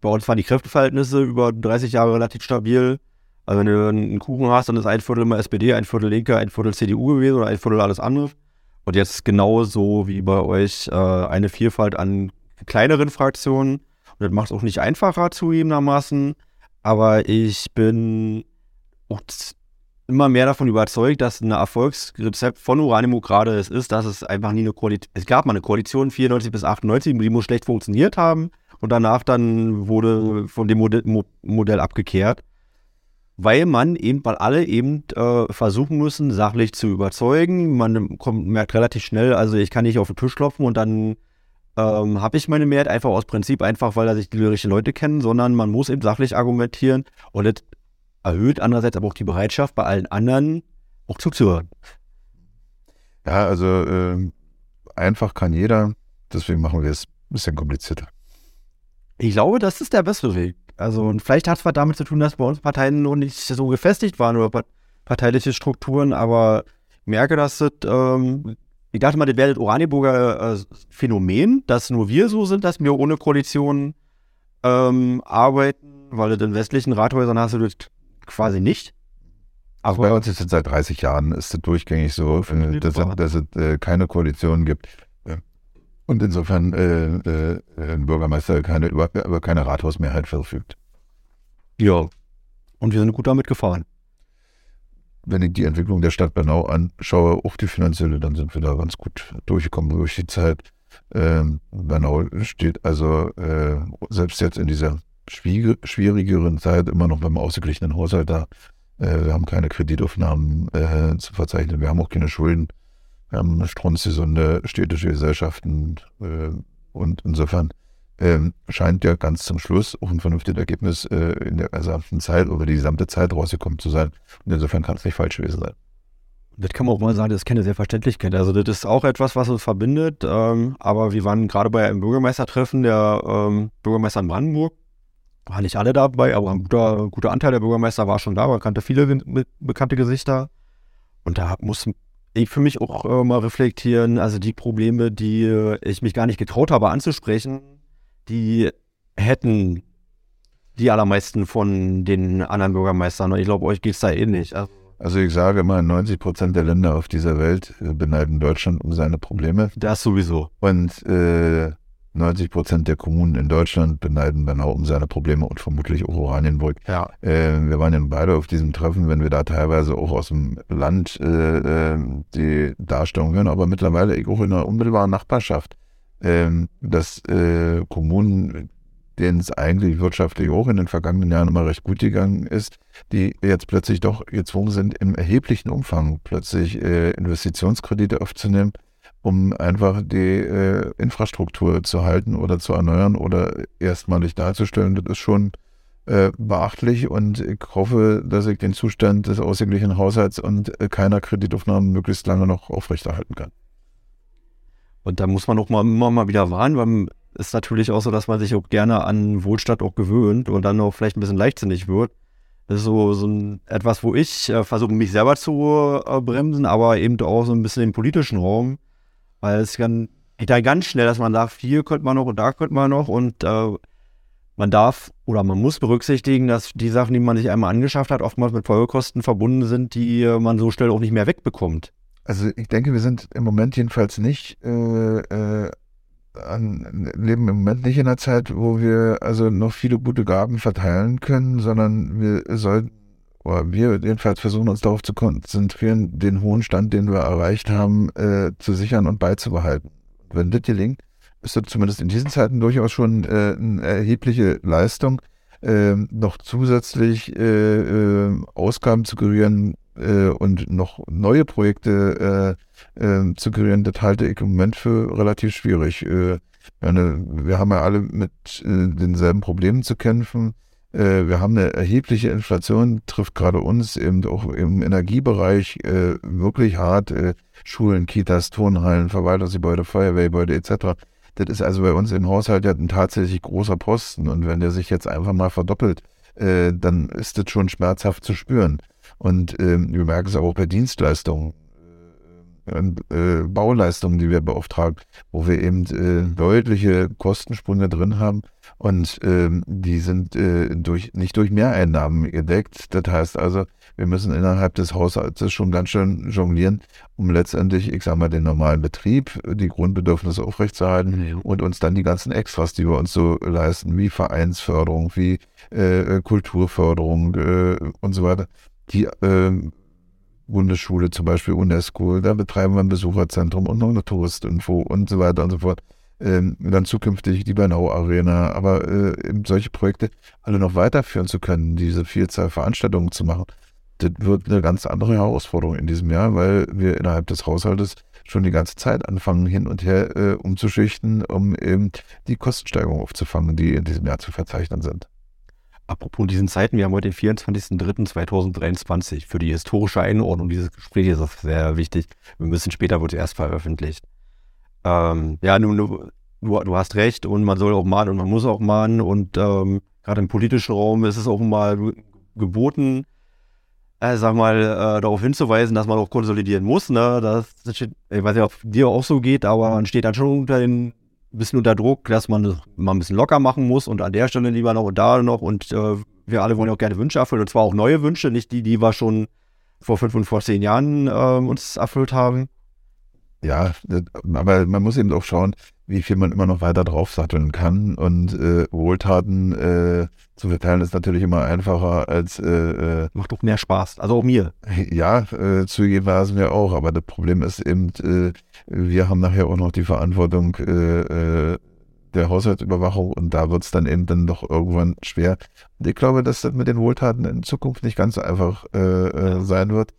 bei uns waren die Kräfteverhältnisse über 30 Jahre relativ stabil. Also wenn du einen Kuchen hast, dann ist ein Viertel immer SPD, ein Viertel Linke, ein Viertel CDU gewesen oder ein Viertel alles andere. Und jetzt genauso wie bei euch äh, eine Vielfalt an kleineren Fraktionen. Und das macht es auch nicht einfacher zugegebenermaßen. Aber ich bin immer mehr davon überzeugt, dass ein Erfolgsrezept von Uranimo gerade es ist, dass es einfach nie eine Koalition, es gab mal eine Koalition 94 bis 98, die muss schlecht funktioniert haben und danach dann wurde von dem Modell, Modell abgekehrt, weil man eben, weil alle eben äh, versuchen müssen, sachlich zu überzeugen. Man kommt, merkt relativ schnell, also ich kann nicht auf den Tisch klopfen und dann ähm, habe ich meine Mehrheit einfach aus Prinzip, einfach weil da sich die richtigen Leute kennen, sondern man muss eben sachlich argumentieren und das erhöht andererseits aber auch die Bereitschaft bei allen anderen auch zuzuhören. Ja, also äh, einfach kann jeder, deswegen machen wir es ein bisschen komplizierter. Ich glaube, das ist der bessere Weg. Also, und vielleicht hat es was damit zu tun, dass bei uns Parteien noch nicht so gefestigt waren oder parteiliche Strukturen, aber ich merke, dass das, ähm, ich dachte mal, das wäre das Oranienburger äh, Phänomen, dass nur wir so sind, dass wir ohne Koalition ähm, arbeiten, weil du in westlichen Rathäusern hast du das quasi nicht. Aber bei uns ist es seit 30 Jahren ist es durchgängig so, dass, dass es äh, keine Koalition gibt. Und insofern äh, äh, ein Bürgermeister keine, über, über keine Rathausmehrheit verfügt. Ja. Und wir sind gut damit gefahren. Wenn ich die Entwicklung der Stadt Bernau anschaue, auch die finanzielle, dann sind wir da ganz gut durchgekommen durch die Zeit. Ähm, Bernau steht also äh, selbst jetzt in dieser schwierigeren Zeit immer noch beim ausgeglichenen Haushalt da. Äh, wir haben keine Kreditaufnahmen äh, zu verzeichnen, wir haben auch keine Schulden. Wir haben strunzgesunde städtische Gesellschaften äh, und insofern ähm, scheint ja ganz zum Schluss auch ein vernünftiges Ergebnis äh, in der gesamten Zeit oder die gesamte Zeit rausgekommen zu sein. Und insofern kann es nicht falsch gewesen sein. Das kann man auch mal sagen, das ist keine Selbstverständlichkeit. Also das ist auch etwas, was uns verbindet. Ähm, aber wir waren gerade bei einem Bürgermeistertreffen der ähm, Bürgermeister in Brandenburg. War nicht alle dabei, aber ein guter, guter Anteil der Bürgermeister war schon da. Man kannte viele be bekannte Gesichter. Und da muss ich für mich auch äh, mal reflektieren, also die Probleme, die äh, ich mich gar nicht getraut habe anzusprechen, die hätten die allermeisten von den anderen Bürgermeistern. Und ich glaube, euch geht es da ähnlich. Also, also ich sage immer, 90 Prozent der Länder auf dieser Welt äh, beneiden Deutschland um seine Probleme. Das sowieso. Und äh, 90 Prozent der Kommunen in Deutschland beneiden Bernau um seine Probleme und vermutlich auch Oranienburg. Ja. Äh, wir waren ja beide auf diesem Treffen, wenn wir da teilweise auch aus dem Land äh, äh die Darstellung hören, aber mittlerweile auch in der unmittelbaren Nachbarschaft, äh, dass äh, Kommunen, denen es eigentlich wirtschaftlich auch in den vergangenen Jahren immer recht gut gegangen ist, die jetzt plötzlich doch gezwungen sind, im erheblichen Umfang plötzlich äh, Investitionskredite aufzunehmen um einfach die äh, Infrastruktur zu halten oder zu erneuern oder erstmalig darzustellen. Das ist schon äh, beachtlich und ich hoffe, dass ich den Zustand des ausgeglichenen Haushalts und äh, keiner Kreditaufnahmen möglichst lange noch aufrechterhalten kann. Und da muss man auch mal, immer mal wieder warnen, weil es ist natürlich auch so, dass man sich auch gerne an Wohlstand auch gewöhnt und dann auch vielleicht ein bisschen leichtsinnig wird. Das ist so, so ein, etwas, wo ich äh, versuche, mich selber zu äh, bremsen, aber eben auch so ein bisschen den politischen Raum weil es kann geht da ganz schnell, dass man sagt, hier könnte man noch und da könnte man noch und äh, man darf oder man muss berücksichtigen, dass die Sachen, die man sich einmal angeschafft hat, oftmals mit Folgekosten verbunden sind, die äh, man so schnell auch nicht mehr wegbekommt. Also ich denke, wir sind im Moment jedenfalls nicht äh, äh, an, leben im Moment nicht in einer Zeit, wo wir also noch viele gute Gaben verteilen können, sondern wir sollten oder wir jedenfalls versuchen uns darauf zu konzentrieren, den hohen Stand, den wir erreicht haben, äh, zu sichern und beizubehalten. Wenn das gelingt, ist das zumindest in diesen Zeiten durchaus schon äh, eine erhebliche Leistung, noch zusätzlich äh, äh, Ausgaben zu kreieren äh, und noch neue Projekte zu kreieren. Das halte ich im Moment für relativ schwierig. wir haben ja alle mit denselben Problemen zu kämpfen Äh, wir haben eine erhebliche Inflation, trifft gerade uns eben auch im Energiebereich äh, wirklich hart. Äh, Schulen, Kitas, Turnhallen, Verwaltungsgebäude, Feuerwehrgebäude etc. Das ist also bei uns im Haushalt ja ein tatsächlich großer Posten. Und wenn der sich jetzt einfach mal verdoppelt, äh, dann ist das schon schmerzhaft zu spüren. Und äh, wir merken es auch bei Dienstleistungen äh, Bauleistungen, die wir beauftragen, wo wir eben äh, deutliche Kostensprünge drin haben und äh, die sind äh, durch, nicht durch Mehreinnahmen gedeckt. Das heißt also, wir müssen innerhalb des Haushaltes schon ganz schön jonglieren, um letztendlich, ich sage mal, den normalen Betrieb, die Grundbedürfnisse aufrechtzuerhalten mhm. und uns dann die ganzen Extras, die wir uns so leisten, wie Vereinsförderung, wie äh, Kulturförderung äh, und so weiter, die Bundesschule zum Beispiel UNESCO, da betreiben wir ein Besucherzentrum und noch eine Touristinfo und so weiter und so fort. Ähm, dann zukünftig die Bernau Arena, aber äh, solche Projekte alle noch weiterführen zu können, diese Vielzahl Veranstaltungen zu machen, das wird eine ganz andere Herausforderung in diesem Jahr, weil wir innerhalb des Haushaltes schon die ganze Zeit anfangen, hin und her äh, umzuschichten, um eben die Kostensteigerung aufzufangen, die in diesem Jahr zu verzeichnen sind. Apropos diesen Zeiten, wir haben heute den 24.03.2023. Für die historische Einordnung dieses Gesprächs ist das sehr wichtig. Wir müssen später wird es erst veröffentlicht. Ähm, ja, nun, du, du, hast recht und man soll auch mahnen und man muss auch mahnen und ähm, gerade im politischen Raum ist es auch mal geboten, äh, sag mal, äh, darauf hinzuweisen, dass man auch konsolidieren muss. Ne? Das, das steht, ich weiß nicht, ob dir auch so geht, aber man steht dann schon unter den bisschen unter Druck, dass man mal ein bisschen locker machen muss und an der Stelle lieber noch und da noch und äh, wir alle wollen auch gerne Wünsche erfüllen und zwar auch neue Wünsche, nicht die, die wir schon vor fünf und vor zehn Jahren äh, uns erfüllt haben. Ja, aber man muss eben auch schauen, wie viel man immer noch weiter draufsatteln kann. Und äh, Wohltaten äh, zu verteilen ist natürlich immer einfacher als. Äh, äh Macht doch mehr Spaß, also auch mir. Ja, äh, zugegebenermaßen wir auch. Aber das Problem ist eben, äh, wir haben nachher auch noch die Verantwortung äh, äh, der Haushaltsüberwachung und da wird es dann eben dann doch irgendwann schwer. Und ich glaube, dass das mit den Wohltaten in Zukunft nicht ganz so einfach äh, äh, sein wird.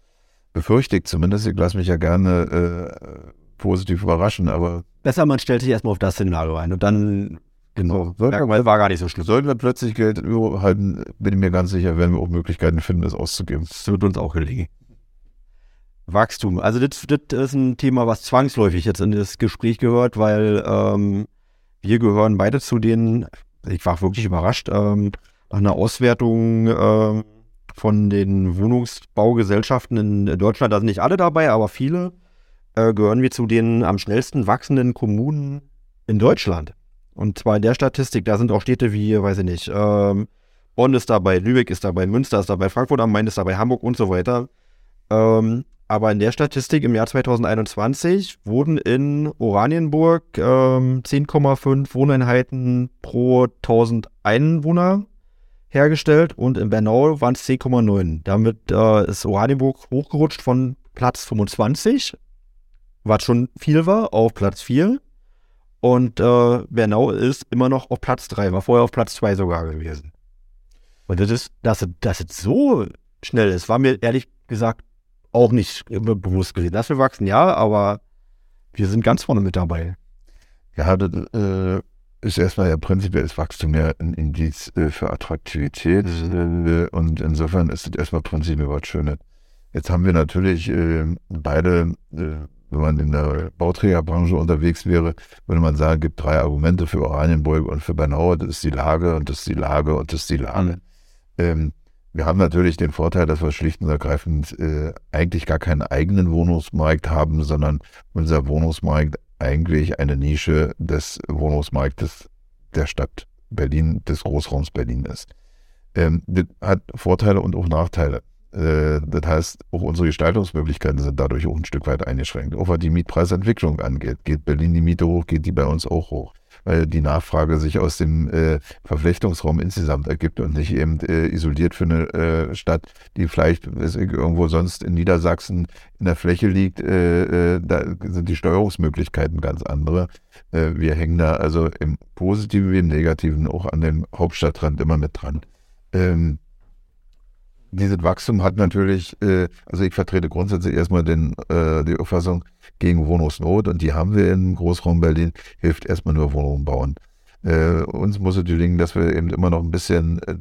Befürchte ich zumindest. Ich lasse mich ja gerne äh, positiv überraschen, aber. Besser, man stellt sich erstmal auf das Szenario ein und dann, genau, so, weil war gar nicht so schlimm. Sollten wir plötzlich Geld halten, bin ich mir ganz sicher, werden wir auch Möglichkeiten finden, das auszugeben. Das wird uns auch gelingen. Wachstum. Also das, das ist ein Thema, was zwangsläufig jetzt in das Gespräch gehört, weil ähm, wir gehören beide zu den, ich war wirklich überrascht, ähm, nach einer Auswertung ähm, von den Wohnungsbaugesellschaften in Deutschland, da sind nicht alle dabei, aber viele, äh, gehören wir zu den am schnellsten wachsenden Kommunen in Deutschland. Und zwar in der Statistik, da sind auch Städte wie, weiß ich nicht, ähm, Bonn ist dabei, Lübeck ist dabei, Münster ist dabei, Frankfurt am Main ist dabei, Hamburg und so weiter. Ähm, aber in der Statistik im Jahr 2021 wurden in Oranienburg ähm, 10,5 Wohneinheiten pro 1000 Einwohner hergestellt und in Bernau waren es 10,9. Damit äh, ist Oranienburg hochgerutscht von Platz 25 was schon viel war, auf Platz 4. Und äh, Bernau ist immer noch auf Platz 3, war vorher auf Platz 2 sogar gewesen. Und das ist, dass, dass es so schnell ist, war mir ehrlich gesagt auch nicht bewusst gewesen. Dass wir wachsen, ja, aber wir sind ganz vorne mit dabei. Ja, das äh, ist erstmal ja prinzipielles Wachstum ja ein Indiz äh, für Attraktivität. Mhm. Äh, und insofern ist es erstmal prinzipiell was Schönes. Jetzt haben wir natürlich äh, beide äh, wenn man in der Bauträgerbranche unterwegs wäre, würde man sagen, es gibt drei Argumente für Oranienburg und für Bernau. Das ist die Lage und das ist die Lage und das ist die Lage. Ähm, wir haben natürlich den Vorteil, dass wir schlicht und ergreifend äh, eigentlich gar keinen eigenen Wohnungsmarkt haben, sondern unser Wohnungsmarkt eigentlich eine Nische des Wohnungsmarktes der Stadt Berlin, des Großraums Berlin ist. Ähm, das hat Vorteile und auch Nachteile. Äh, das heißt, auch unsere Gestaltungsmöglichkeiten sind dadurch auch ein Stück weit eingeschränkt. Auch was die Mietpreisentwicklung angeht. Geht Berlin die Miete hoch, geht die bei uns auch hoch. Weil die Nachfrage sich aus dem äh, Verflechtungsraum insgesamt ergibt und nicht eben äh, isoliert für eine äh, Stadt, die vielleicht irgendwo sonst in Niedersachsen in der Fläche liegt. Äh, äh, da sind die Steuerungsmöglichkeiten ganz andere. wir hängen da also im Positiven wie im Negativen auch an dem Hauptstadtrand immer mit dran. Ähm, dieses Wachstum hat natürlich, äh, also ich vertrete grundsätzlich erstmal den, äh, die Auffassung gegen Wohnungsnot und die haben wir im Großraum Berlin, hilft erstmal nur Wohnungen bauen. Äh, uns muss es gelingen, dass wir eben immer noch ein bisschen äh,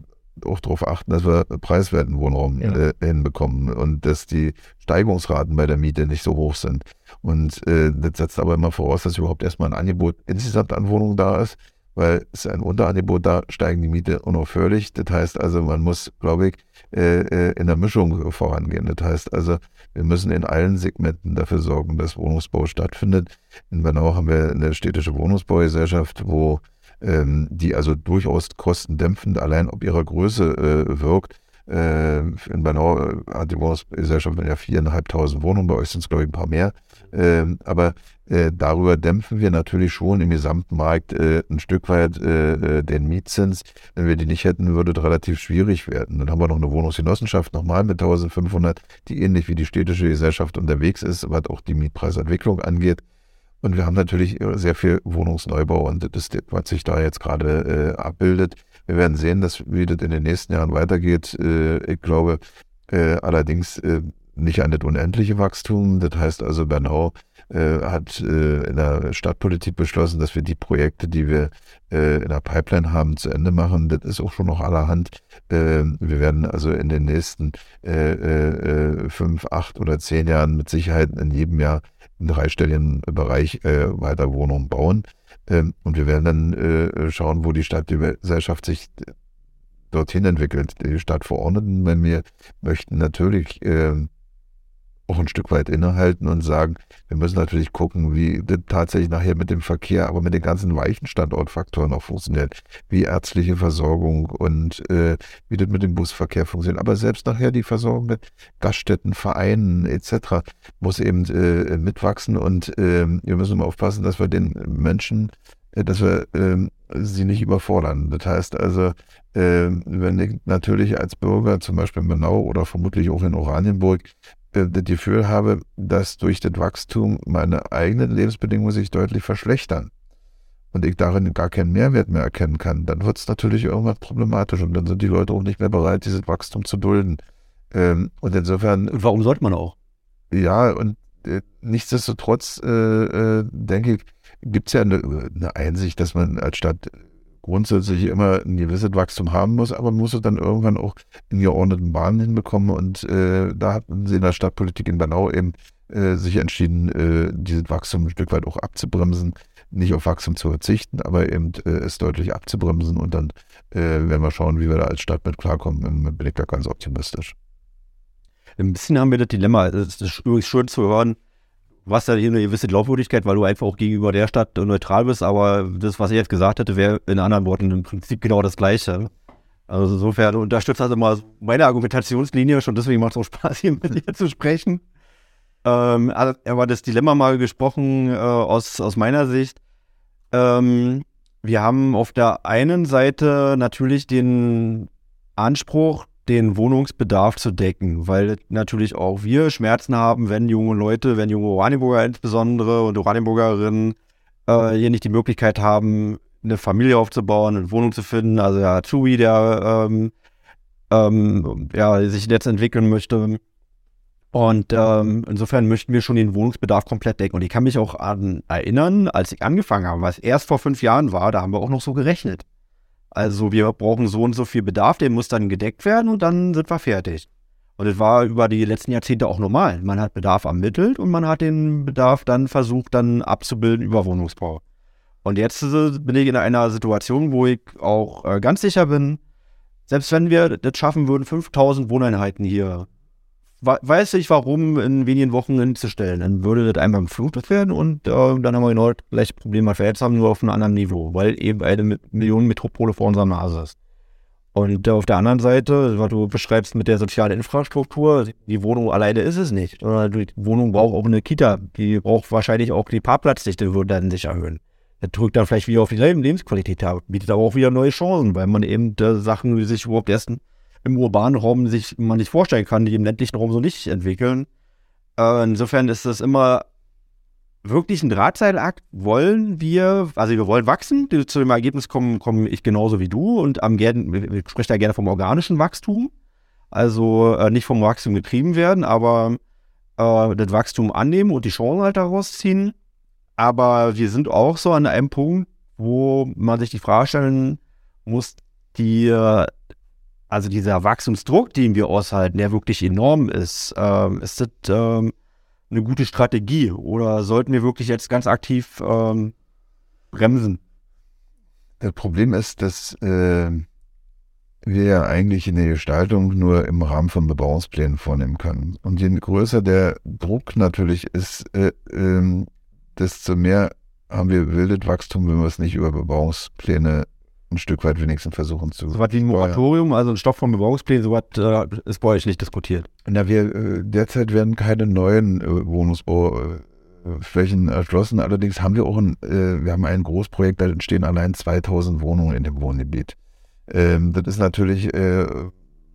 auch darauf achten, dass wir preiswerten Wohnraum ja. äh, hinbekommen und dass die Steigungsraten bei der Miete nicht so hoch sind. Und äh, das setzt aber immer voraus, dass überhaupt erstmal ein Angebot insgesamt an Wohnungen da ist, weil es ein Unterangebot da, steigen die Miete unaufhörlich. Das heißt also, man muss, glaube ich, äh, äh, in der Mischung vorangehen. Das heißt also, wir müssen in allen Segmenten dafür sorgen, dass Wohnungsbau stattfindet. In Bernau haben wir eine städtische Wohnungsbaugesellschaft, wo ähm, die also durchaus kostendämpfend allein ob ihrer Größe äh, wirkt. In Bernau hat die Wohnungsgesellschaft ja viereinhalbtausend Wohnungen, bei euch sind es glaube ich ein paar mehr. Ähm, aber äh, darüber dämpfen wir natürlich schon im gesamten Markt äh, ein Stück weit äh, den Mietzins. Wenn wir die nicht hätten, würde es relativ schwierig werden. Dann haben wir noch eine Wohnungsgenossenschaft nochmal mit 1500, die ähnlich wie die städtische Gesellschaft unterwegs ist, was auch die Mietpreisentwicklung angeht. Und wir haben natürlich sehr viel Wohnungsneubau und das, was sich da jetzt gerade äh, abbildet. Wir werden sehen, dass, wie das in den nächsten Jahren weitergeht. Äh, ich glaube äh, allerdings äh, nicht an das unendliche Wachstum. Das heißt also, Bernau äh, hat äh, in der Stadtpolitik beschlossen, dass wir die Projekte, die wir äh, in der Pipeline haben, zu Ende machen. Das ist auch schon noch allerhand. Äh, wir werden also in den nächsten äh, äh, fünf, acht oder zehn Jahren mit Sicherheit in jedem Jahr im dreistelligen Bereich weiter Wohnungen bauen. Ähm, und wir werden dann schauen, wo die Stadtgesellschaft sich dorthin entwickelt. Die Stadtverordneten, wenn wir möchten natürlich ähm, auch ein Stück weit innehalten und sagen, wir müssen natürlich gucken, wie das tatsächlich nachher mit dem Verkehr, aber mit den ganzen weichen Standortfaktoren auch funktioniert, wie ärztliche Versorgung und äh, wie das mit dem Busverkehr funktioniert. Aber selbst nachher die Versorgung mit Gaststätten, Vereinen etc. muss eben äh, mitwachsen und äh, wir müssen aufpassen, dass wir den Menschen, äh, dass wir ähm, sie nicht überfordern. Das heißt also, ähm, wenn ich natürlich als Bürger zum Beispiel in Bernau oder vermutlich auch in Oranienburg das Gefühl habe, dass durch das Wachstum meine eigenen Lebensbedingungen sich deutlich verschlechtern und ich darin gar keinen Mehrwert mehr erkennen kann, dann wird es natürlich irgendwas problematisch und dann sind die Leute auch nicht mehr bereit, dieses Wachstum zu dulden. Ähm, und insofern. Und warum sollte man auch? Ja, und äh, nichtsdestotrotz äh, äh, denke ich, gibt es ja eine, eine, Einsicht, dass man als Stadt grundsätzlich immer ein gewisses Wachstum haben muss, aber muss es dann irgendwann auch in geordneten Bahnen hinbekommen. Und äh, da hatten sie in der Stadtpolitik in Bernau eben äh, sich entschieden, äh, dieses Wachstum ein Stück weit auch abzubremsen, nicht auf Wachstum zu verzichten, aber eben äh, es deutlich abzubremsen. Und dann äh, werden wir schauen, wie wir da als Stadt mit klarkommen. Bin ich da ganz optimistisch. Ein bisschen haben wir das Dilemma, es ist übrigens schön zu hören, Hast ja hier eine gewisse Glaubwürdigkeit, weil du einfach auch gegenüber der Stadt neutral bist, aber das, was ich jetzt gesagt hätte, wäre in anderen Worten im Prinzip genau das Gleiche. Also insofern unterstützt das immer meine Argumentationslinie, schon deswegen macht es auch Spaß, [laughs] hier mit dir zu sprechen. Ähm, aber das Dilemma mal gesprochen äh, aus, aus meiner Sicht. Ähm, wir haben auf der einen Seite natürlich den Anspruch, den Wohnungsbedarf zu decken, weil natürlich auch wir Schmerzen haben, wenn junge Leute, wenn junge Oranienburger insbesondere und Oranienburgerinnen äh, hier nicht die Möglichkeit haben, eine Familie aufzubauen, eine Wohnung zu finden. Also der Azubi, der ähm, ähm, ja, sich jetzt entwickeln möchte. Und ähm, insofern möchten wir schon den Wohnungsbedarf komplett decken. Und ich kann mich auch an erinnern, als ich angefangen habe, was erst vor fünf Jahren war, da haben wir auch noch so gerechnet. Also wir brauchen so und so viel Bedarf, der muss dann gedeckt werden und dann sind wir fertig. Und das war über die letzten Jahrzehnte auch normal. Man hat Bedarf ermittelt und man hat den Bedarf dann versucht, dann abzubilden über Wohnungsbau. Und jetzt bin ich in einer Situation, wo ich auch äh, ganz sicher bin, selbst wenn wir das schaffen würden, 5000 Wohneinheiten hier weiß ich warum, in wenigen Wochen hinzustellen. Dann würde das einmal geflutet werden und äh, dann haben wir genau das gleiche Problem, was wir jetzt haben, nur auf einem anderen Niveau, weil eben eine Millionenmetropole vor unserer Nase ist. Und äh, auf der anderen Seite, was du beschreibst mit der sozialen Infrastruktur, die Wohnung alleine ist es nicht. Die Wohnung braucht auch eine Kita, die braucht wahrscheinlich auch die Parkplatzdichte, würde dann sich erhöhen. Das drückt dann vielleicht wieder auf dieselben Lebensqualität ab, bietet aber auch wieder neue Chancen, weil man eben äh, Sachen, sich überhaupt erst im urbanen Raum sich man nicht vorstellen kann, die im ländlichen Raum so nicht entwickeln. Äh, insofern ist das immer wirklich ein Drahtseilakt. Wollen wir, also wir wollen wachsen, zu dem Ergebnis komme komm ich genauso wie du und am gern, ich spreche da gerne vom organischen Wachstum. Also äh, nicht vom Wachstum getrieben werden, aber äh, das Wachstum annehmen und die Chancen halt daraus ziehen. Aber wir sind auch so an einem Punkt, wo man sich die Frage stellen muss, die Also dieser Wachstumsdruck, den wir aushalten, der wirklich enorm ist, ähm, ist das ähm, eine gute Strategie oder sollten wir wirklich jetzt ganz aktiv ähm, bremsen? Das Problem ist, dass äh, wir ja eigentlich in der Gestaltung nur im Rahmen von Bebauungsplänen vornehmen können. Und je größer der Druck natürlich ist, äh, äh, desto mehr haben wir wildet Wachstum, wenn wir es nicht über Bebauungspläne ein Stück weit wenigstens versuchen zu. So was wie ein Moratorium, also ein Stoff von Bebauungsplänen, so was äh, ist bei euch nicht diskutiert. Na, wir äh, derzeit werden keine neuen äh, Wohnungsbauflächen erschlossen. Allerdings haben wir auch ein, äh, wir haben ein Großprojekt, da entstehen allein 2000 Wohnungen in dem Wohngebiet. Ähm, das ist natürlich äh,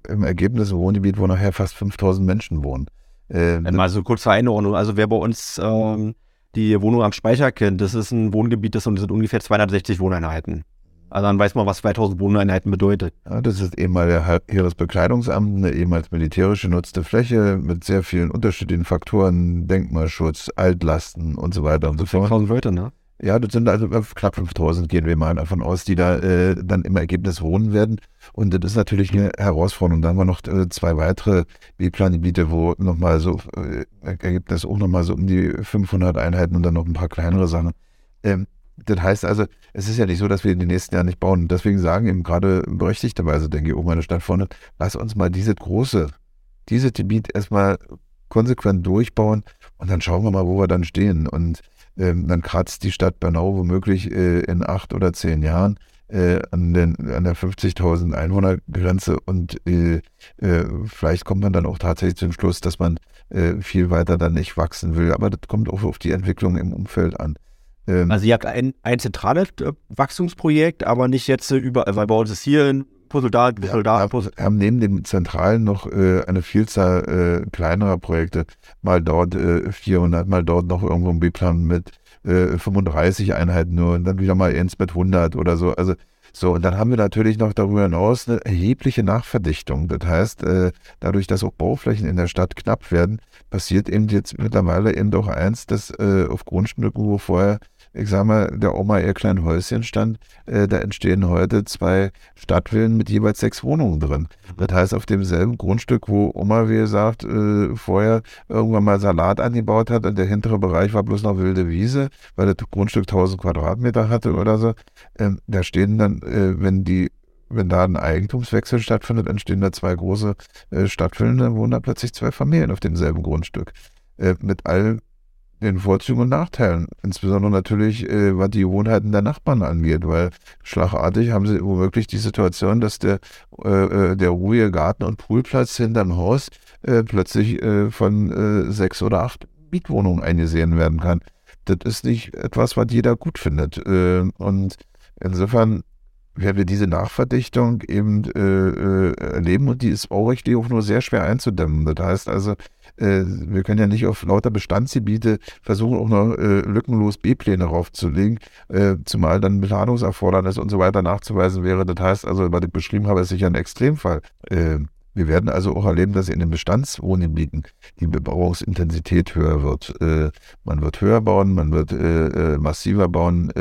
im Ergebnis ein Wohngebiet, wo nachher fast 5000 Menschen wohnen. Ähm, Mal so kurz zur Einordnung. Also wer bei uns ähm, die Wohnung am Speicher kennt, das ist ein Wohngebiet, das sind ungefähr 260 Wohneinheiten. Also dann weiß man, was 2000 Wohneinheiten bedeutet. Ja, das ist ehemals der Heeresbekleidungsamt, eine ehemals militärisch genutzte Fläche mit sehr vielen unterschiedlichen Faktoren, Denkmalschutz, Altlasten und so weiter und so fort. 5000 Leute, ne? Ja, das sind also knapp 5000, gehen wir mal davon aus, die da äh, dann im Ergebnis wohnen werden. Und das ist natürlich eine Herausforderung. Dann haben wir noch äh, zwei weitere B-Plan-Gebiete, wo nochmal so, äh, Ergebnis auch nochmal so um die 500 Einheiten und dann noch ein paar kleinere Sachen. Ähm, das heißt also, es ist ja nicht so, dass wir in den nächsten Jahren nicht bauen. Deswegen sagen eben gerade berechtigterweise, denke ich, auch meine Stadt vorne, lass uns mal dieses große, dieses Gebiet erstmal konsequent durchbauen und dann schauen wir mal, wo wir dann stehen. Und ähm, dann kratzt die Stadt Bernau womöglich äh, in acht oder zehn Jahren äh, an, den, an der 50.000 Einwohnergrenze und äh, äh, vielleicht kommt man dann auch tatsächlich zum Schluss, dass man äh, viel weiter dann nicht wachsen will. Aber das kommt auch auf die Entwicklung im Umfeld an. Ähm, also ihr habt ein, ein zentrales äh, Wachstumsprojekt, aber nicht jetzt überall, weil bei uns ist hier ein Puzzle da, Puzzle ja, da, Puzzle. Wir haben neben dem Zentralen noch äh, eine Vielzahl äh, kleinerer Projekte. Mal dort äh, 400, mal dort noch irgendwo ein B-Plan mit äh, 35 Einheiten nur und dann wieder mal eins mit 100 oder so. Also so, und dann haben wir natürlich noch darüber hinaus eine erhebliche Nachverdichtung. Das heißt, äh, dadurch, dass auch Bauflächen in der Stadt knapp werden, passiert eben jetzt mittlerweile eben doch eins, dass äh, auf Grundstücken, wo vorher ich sag mal, der Oma ihr kleines Häuschen stand, äh, da entstehen heute zwei Stadtvillen mit jeweils sechs Wohnungen drin. Das heißt, auf demselben Grundstück, wo Oma, wie gesagt, äh, vorher irgendwann mal Salat angebaut hat und der hintere Bereich war bloß noch wilde Wiese, weil das Grundstück 1000 Quadratmeter hatte oder so, äh, da stehen dann, äh, wenn die wenn da ein Eigentumswechsel stattfindet, entstehen da zwei große äh, Stadtvillen, dann wohnen da plötzlich zwei Familien auf demselben Grundstück. Äh, mit all den Vorzügen und Nachteilen. Insbesondere natürlich, äh, was die Gewohnheiten der Nachbarn angeht, weil schlagartig haben sie womöglich die Situation, dass der, äh, äh der ruhige Garten- und Poolplatz hinterm Haus äh, plötzlich äh, von äh, sechs oder acht Mietwohnungen eingesehen werden kann. Das ist nicht etwas, was jeder gut findet. und insofern werden wir diese Nachverdichtung eben erleben und die ist baurechtlich auch nur sehr schwer einzudämmen. Das heißt also, äh, wir können ja nicht auf lauter Bestandsgebiete versuchen, auch noch äh, lückenlos B-Pläne raufzulegen, äh, zumal dann Planungserfordernis und so weiter nachzuweisen wäre. Das heißt also, was ich beschrieben habe, ist sicher ein Extremfall. Äh, wir werden also auch erleben, dass in den Bestandswohngebieten die Bebauungsintensität höher wird. Äh, man wird höher bauen, man wird äh, massiver bauen,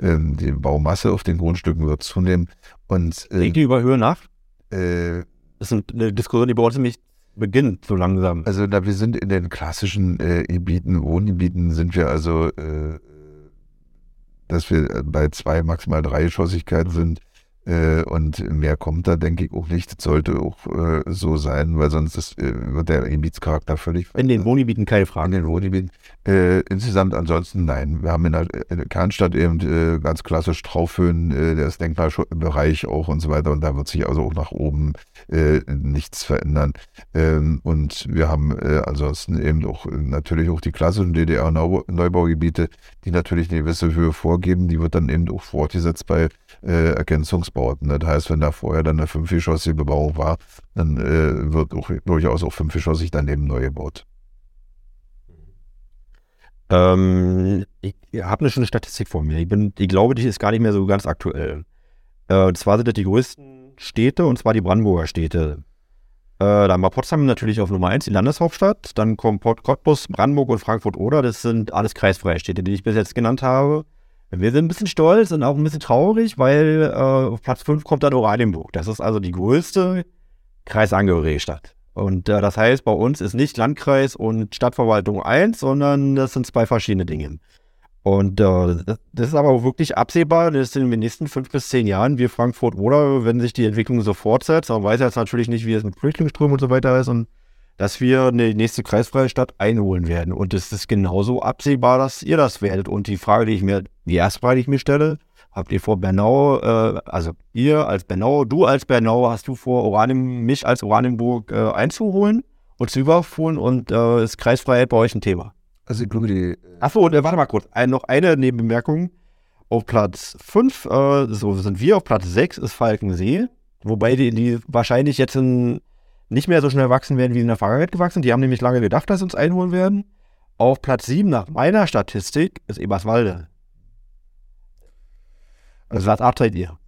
ähm, die Baumasse auf den Grundstücken wird zunehmen. Und, Denkt ihr über Höhe nach? das ist eine Diskussion, die bei uns nämlich beginnt so langsam. Also da wir sind in den klassischen äh, Gebieten, Wohngebieten sind wir also, äh, dass wir bei zwei, maximal drei Schossigkeiten sind. Äh, und mehr kommt da, denke ich, auch nicht. Das sollte auch äh, so sein, weil sonst ist, äh, wird der Gebietscharakter völlig. In den Wohngebieten keine Frage. In den Wohngebieten. Äh, insgesamt ansonsten nein. Wir haben in der, in der Kernstadt eben äh, ganz klassisch Traufhöhen, äh, der ist Denkmalbereich auch und so weiter. Und da wird sich also auch nach oben nichts verändern. Ähm, und wir haben ansonsten eben auch natürlich auch die klassischen DDR-Neubaugebiete, die natürlich eine gewisse Höhe vorgeben. Die wird dann eben auch fortgesetzt bei Ergänzungsbauten. Bauten. Das heißt, wenn da vorher dann eine fünfgeschossige Bebauung war, dann äh, wird auch, durchaus auch fünfgeschossig daneben neu gebaut. Ähm, ich habe eine schöne Statistik vor mir. Ich, bin, ich glaube, die ist gar nicht mehr so ganz aktuell. Äh, und zwar sind das die größten Städte, und zwar die Brandenburger Städte. Äh, da haben wir Potsdam natürlich auf Nummer 1, die Landeshauptstadt. Dann kommt Cottbus, Brandenburg und Frankfurt-Oder. Das sind alles kreisfreie Städte, die ich bis jetzt genannt habe. Wir sind ein bisschen stolz und auch ein bisschen traurig, weil äh, auf Platz 5 kommt dann Oranienburg. Das ist also die größte kreisangehörige Stadt. Und äh, das heißt, bei uns ist nicht Landkreis und Stadtverwaltung eins, sondern das sind zwei verschiedene Dinge. Und äh, das ist aber wirklich absehbar, dass in den nächsten fünf bis zehn Jahren wir Frankfurt oder, wenn sich die Entwicklung so fortsetzt, man weiß jetzt natürlich nicht, wie es mit Flüchtlingsströmen und so weiter ist, und dass wir eine nächste kreisfreie Stadt einholen werden. Und es ist genauso absehbar, dass ihr das werdet. Und die Frage, die ich mir, die erste Frage, die ich mir stelle, habt ihr vor Bernau, äh, also ihr als Bernau, du als Bernau, hast du vor, Oranium, mich als Oranienburg äh, einzuholen und zu überführen und äh, ist Kreisfreiheit bei euch ein Thema? Also ich glaube, die. Achso, und äh, warte mal kurz. Ein, noch eine Nebenbemerkung. Auf Platz 5, äh, so sind wir, auf Platz 6 ist Falkensee. Wobei die, die wahrscheinlich jetzt in, nicht mehr so schnell wachsen werden, wie in der Vergangenheit gewachsen. Die haben nämlich lange gedacht, dass sie uns einholen werden. Auf Platz 7 nach meiner Statistik ist Eberswalde. Also was arbeitet ihr?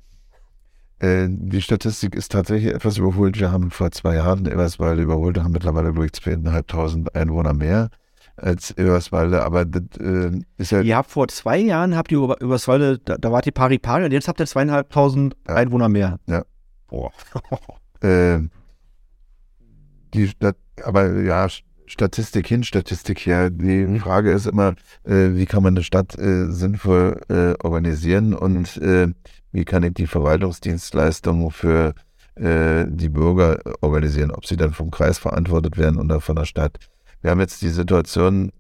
Äh, die Statistik ist tatsächlich etwas überholt. Wir haben vor zwei Jahren Eberswalde überholt, haben mittlerweile, glaube ich, 2.500 Einwohner mehr als Eberswalde, aber das äh, ist ja. Ihr habt vor zwei Jahren, habt ihr über Eberswalde, da, da wart ihr pari pari und jetzt habt ihr zweieinhalbtausend ja. Einwohner mehr. Ja. Boah. äh, die Stadt, aber ja, Statistik hin, Statistik her. Die mhm. Frage ist immer, äh, wie kann man eine Stadt äh, sinnvoll äh, organisieren und äh, wie kann ich die Verwaltungsdienstleistungen für äh, die Bürger organisieren, ob sie dann vom Kreis verantwortet werden oder von der Stadt. Wir haben jetzt die Situation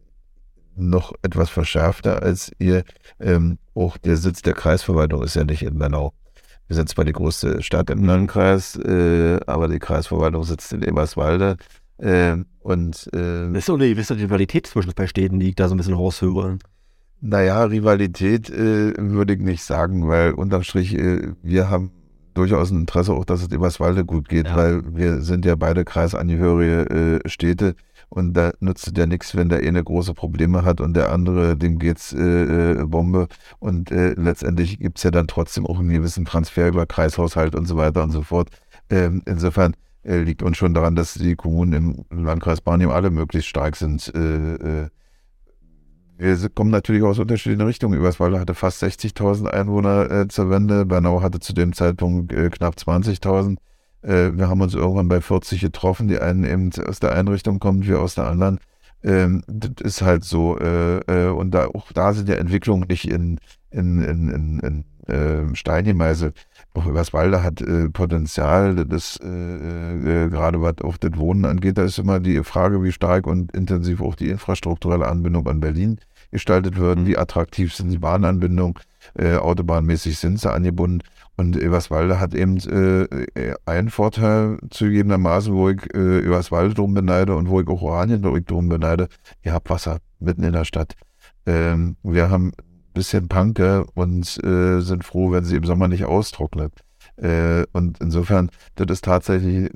noch etwas verschärfter als ihr. Ähm, auch der Sitz der Kreisverwaltung ist ja nicht in Bernau. Wir sind zwar die größte Stadt im Landkreis, äh, aber die Kreisverwaltung sitzt in Eberswalde. Äh, und, äh, ist so eine gewisse Rivalität zwischen zwei Städten, die ich da so ein bisschen raushöre. Naja, Rivalität äh, würde ich nicht sagen, weil unterm Strich, äh, wir haben durchaus ein Interesse auch, dass es Eberswalde gut geht, ja. weil wir sind ja beide kreisangehörige äh, Städte und da nützt ja nichts, wenn der eine große Probleme hat und der andere, dem geht's äh, äh, Bombe. Und äh, letztendlich gibt's ja dann trotzdem auch einen gewissen Transfer über Kreishaushalt und so weiter und so fort. Ähm, insofern äh, liegt uns schon daran, dass die Kommunen im Landkreis Barnim alle möglichst stark sind. Äh, äh, wir kommen natürlich aus unterschiedlichen Richtungen. Überswalde hatte fast 60.000 Einwohner äh, zur Wende. Bernau hatte zu dem Zeitpunkt äh, knapp 20.000. Äh, wir haben uns irgendwann bei 40 getroffen. Die einen eben aus der Einrichtung kommen, wir aus der anderen. Ähm, das ist halt so. Äh, äh, und da, auch da sind ja Entwicklungen nicht in, in, in, in, in äh, Stein gemeißelt. Auch Überswalde hat äh, Potenzial, das äh, äh, gerade was auf das Wohnen angeht, da ist immer die Frage, wie stark und intensiv auch die infrastrukturelle Anbindung an Berlin gestaltet wird, mhm. wie attraktiv sind die Bahnanbindungen, äh, autobahnmäßig sind sie angebunden. Und Eberswalde hat eben äh, einen Vorteil zugegebenermaßen, wo ich äh, Eberswalde drum beneide und wo ich auch Oranien drum beneide. Ihr habt Wasser mitten in der Stadt. Ähm, wir haben ein bisschen Panke und äh, sind froh, wenn sie im Sommer nicht austrocknet. Äh, und insofern, das ist tatsächlich,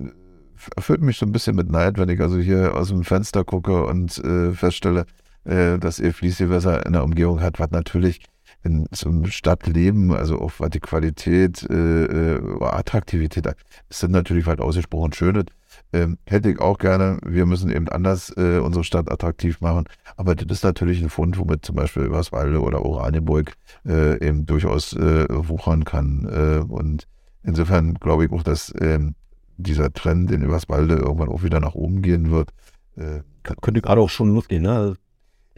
erfüllt mich so ein bisschen mit Neid, wenn ich also hier aus dem Fenster gucke und äh, feststelle, äh, dass ihr Fließgewässer in der Umgebung hat, was natürlich in so einem Stadtleben, also auch was die Qualität, äh, äh, Attraktivität, sind natürlich weit ausgesprochen schöne. Ähm, hätte ich auch gerne. Wir müssen eben anders äh, unsere Stadt attraktiv machen. Aber das ist natürlich ein Fund, womit zum Beispiel Überswalde oder Oranienburg äh, eben durchaus äh, wuchern kann. Äh, und insofern glaube ich auch, dass ähm, dieser Trend in Überswalde irgendwann auch wieder nach oben gehen wird. Äh, könnte gerade auch schon losgehen, ne?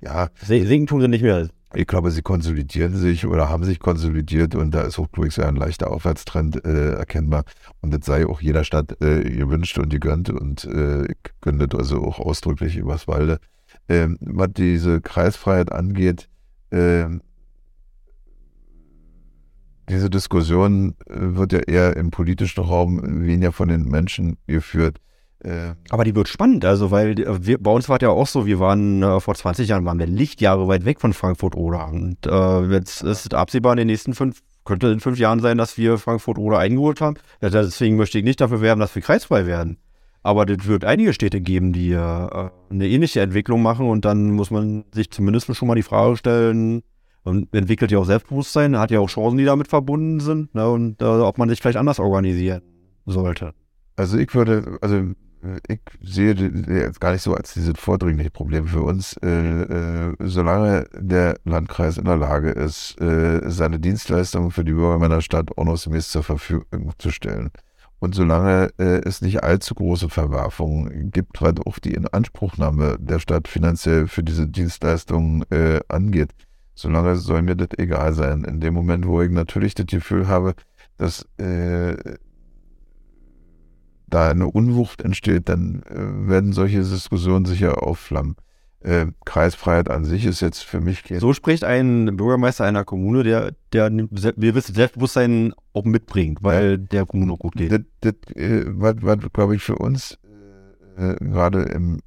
Ja. Singen tun sie nicht mehr. Ich glaube, sie konsolidieren sich oder haben sich konsolidiert und da ist durchaus ein leichter Aufwärtstrend äh, erkennbar. Und das sei auch jeder Stadt äh, gewünscht und gegönnt und äh, das also auch ausdrücklich übers Walde. Ähm, was diese Kreisfreiheit angeht, ähm, diese Diskussion äh, wird ja eher im politischen Raum weniger von den Menschen geführt. Äh, Aber die wird spannend, also weil äh, wir, bei uns war es ja auch so, wir waren äh, vor 20 Jahren, waren wir Lichtjahre weit weg von Frankfurt oder. Und äh, jetzt ist absehbar in den nächsten fünf, könnte in fünf Jahren sein, dass wir Frankfurt oder eingeholt haben. Ja, deswegen möchte ich nicht dafür werben, dass wir kreisfrei werden. Aber es wird einige Städte geben, die äh, eine ähnliche Entwicklung machen und dann muss man sich zumindest schon mal die Frage stellen, und entwickelt ja auch Selbstbewusstsein, hat ja auch Chancen, die damit verbunden sind, ne, und äh, ob man sich vielleicht anders organisieren sollte. Also ich würde, also ich sehe jetzt gar nicht so als dieses vordringliche Problem für uns. Äh, äh, solange der Landkreis in der Lage ist, äh, seine Dienstleistungen für die Bürger meiner Stadt ordnungsgemäß zur Verfügung zu stellen und solange äh, es nicht allzu große Verwerfungen gibt, was auch die Inanspruchnahme der Stadt finanziell für diese Dienstleistungen äh, angeht, solange soll mir das egal sein. In dem Moment, wo ich natürlich das Gefühl habe, dass äh, da eine Unwucht entsteht, dann äh, werden solche Diskussionen sicher aufflammen. Äh, Kreisfreiheit an sich ist jetzt für mich. So spricht ein Bürgermeister einer Kommune, der, der wir wissen, Selbstbewusstsein auch mitbringt, weil der Kommune auch gut geht. Das, das, äh, was, was glaube ich, für uns äh, äh, gerade im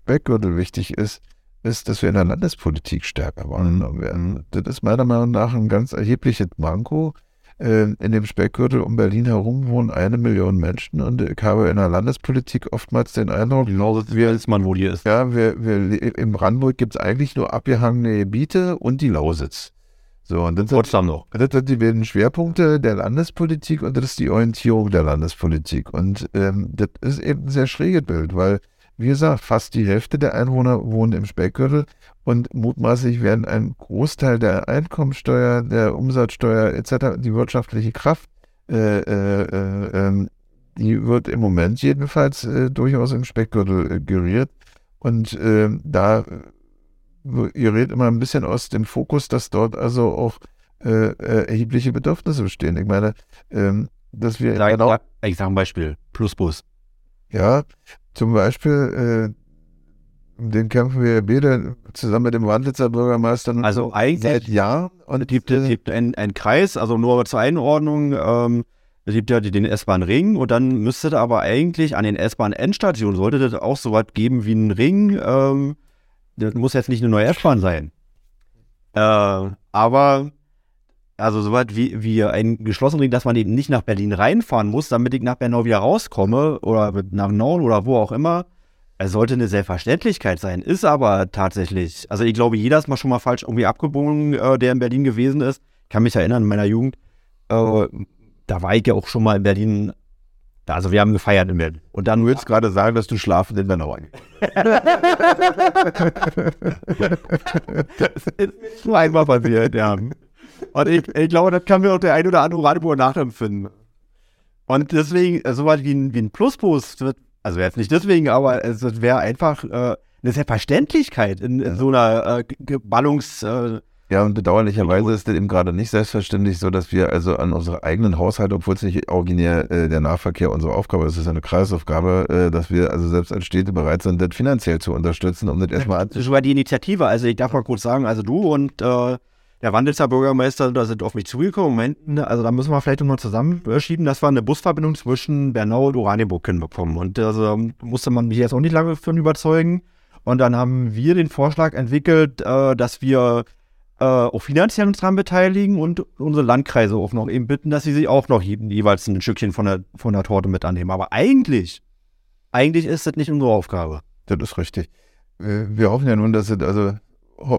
Speckgürtel wichtig ist, ist, dass wir in der Landespolitik stärker wahrgenommen mhm. werden. Das ist meiner Meinung nach ein ganz erhebliches Manko in dem Speckgürtel um Berlin herum wohnen eine Million Menschen und ich habe in der Landespolitik oftmals den Eindruck, genau wie als man wohl hier ist. Ja, wir, wir, in Brandenburg gibt es eigentlich nur abgehangene Gebiete und die Lausitz. So, und das Potsdam noch. Das sind die beiden Schwerpunkte der Landespolitik und das ist die Orientierung der Landespolitik. Und ähm, das ist eben ein sehr schräges Bild, weil wie gesagt, fast die Hälfte der Einwohner wohnen im Speckgürtel und mutmaßlich werden ein Großteil der Einkommensteuer, der Umsatzsteuer etc., die wirtschaftliche Kraft, äh, äh, äh, ähm, die wird im Moment jedenfalls äh, durchaus im Speckgürtel äh, geriert. Und ähm, da äh, ihr redet immer ein bisschen aus dem Fokus, dass dort also auch erhebliche Bedürfnisse bestehen. Ich meine, ähm, dass wir. Sag, genau, ich sage ein Beispiel: Plusbus. Ja, zum Beispiel, äh, den kämpfen wir beide zusammen mit dem Wandlitzer Bürgermeister also eigentlich seit Jahren. Und es gibt, es gibt einen, einen Kreis, also nur zur Einordnung, ähm, es gibt ja den S-Bahn-Ring und dann müsste da aber eigentlich an den S-Bahn-Endstationen, sollte das auch so was geben wie ein Ring. Ähm, das muss jetzt nicht eine neue S-Bahn sein. Äh, aber also soweit wie, wie ein geschlossenen Ring, dass man eben nicht nach Berlin reinfahren muss, damit ich nach Bernau wieder rauskomme oder nach Norden oder wo auch immer. Es sollte eine Selbstverständlichkeit sein, ist aber tatsächlich. Also ich glaube, jeder ist mal schon mal falsch irgendwie abgebogen, äh, der in Berlin gewesen ist. Ich kann mich erinnern, in meiner Jugend, äh, da war ich ja auch schon mal in Berlin. Also wir haben gefeiert in Berlin. Und dann willst du gerade sagen, dass du schlafen in Bernau [laughs] Das ist nur einmal passiert, ja. Und ich, ich glaube, das kann mir auch der ein oder andere Radiobohr nachempfinden. Und deswegen, äh, so was wie ein, wie ein wird, also jetzt nicht deswegen, aber es wäre einfach äh, eine Selbstverständlichkeit in, in so einer äh, Ballungs... Äh, ja, und bedauerlicherweise ist es eben gerade nicht selbstverständlich so, dass wir also an unsere eigenen Haushalte, obwohl es nicht originär äh, der Nahverkehr unsere Aufgabe ist, es ist eine Kreisaufgabe, äh, dass wir also selbst als Städte bereit sind, das finanziell zu unterstützen, um das erstmal anzuschauen. Sogar die Initiative, also ich darf mal kurz sagen, also du und äh, der Wandelser Bürgermeister, da sind auf mich zugekommen. Moment, also da müssen wir vielleicht nochmal zusammenschieben, dass wir eine Busverbindung zwischen Bernau und Oranienburg hinbekommen. Und also musste man mich jetzt auch nicht lange für überzeugen. Und dann haben wir den Vorschlag entwickelt, äh, dass wir äh, auch finanziell uns daran beteiligen und unsere Landkreise auch noch eben bitten, dass sie sich auch noch jeweils ein Stückchen von der, von der Torte mit annehmen. Aber eigentlich, eigentlich ist das nicht unsere Aufgabe. Das ist richtig. Wir hoffen ja nun, dass es also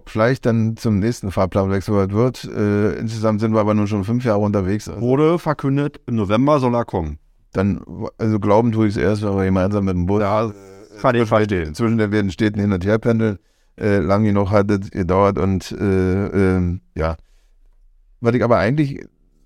vielleicht dann zum nächsten Fahrplanwechsel wird. Äh, insgesamt sind wir aber nur schon fünf Jahre unterwegs. Also. Wurde verkündet, im November soll er kommen. Dann, also glauben tue ich es erst, wenn wir gemeinsam mit dem Bus ja, kann ich verstehen. zwischen den beiden Städten hin und her pendeln. Äh, lang genug hat es gedauert und äh, äh, ja. Was ich aber eigentlich,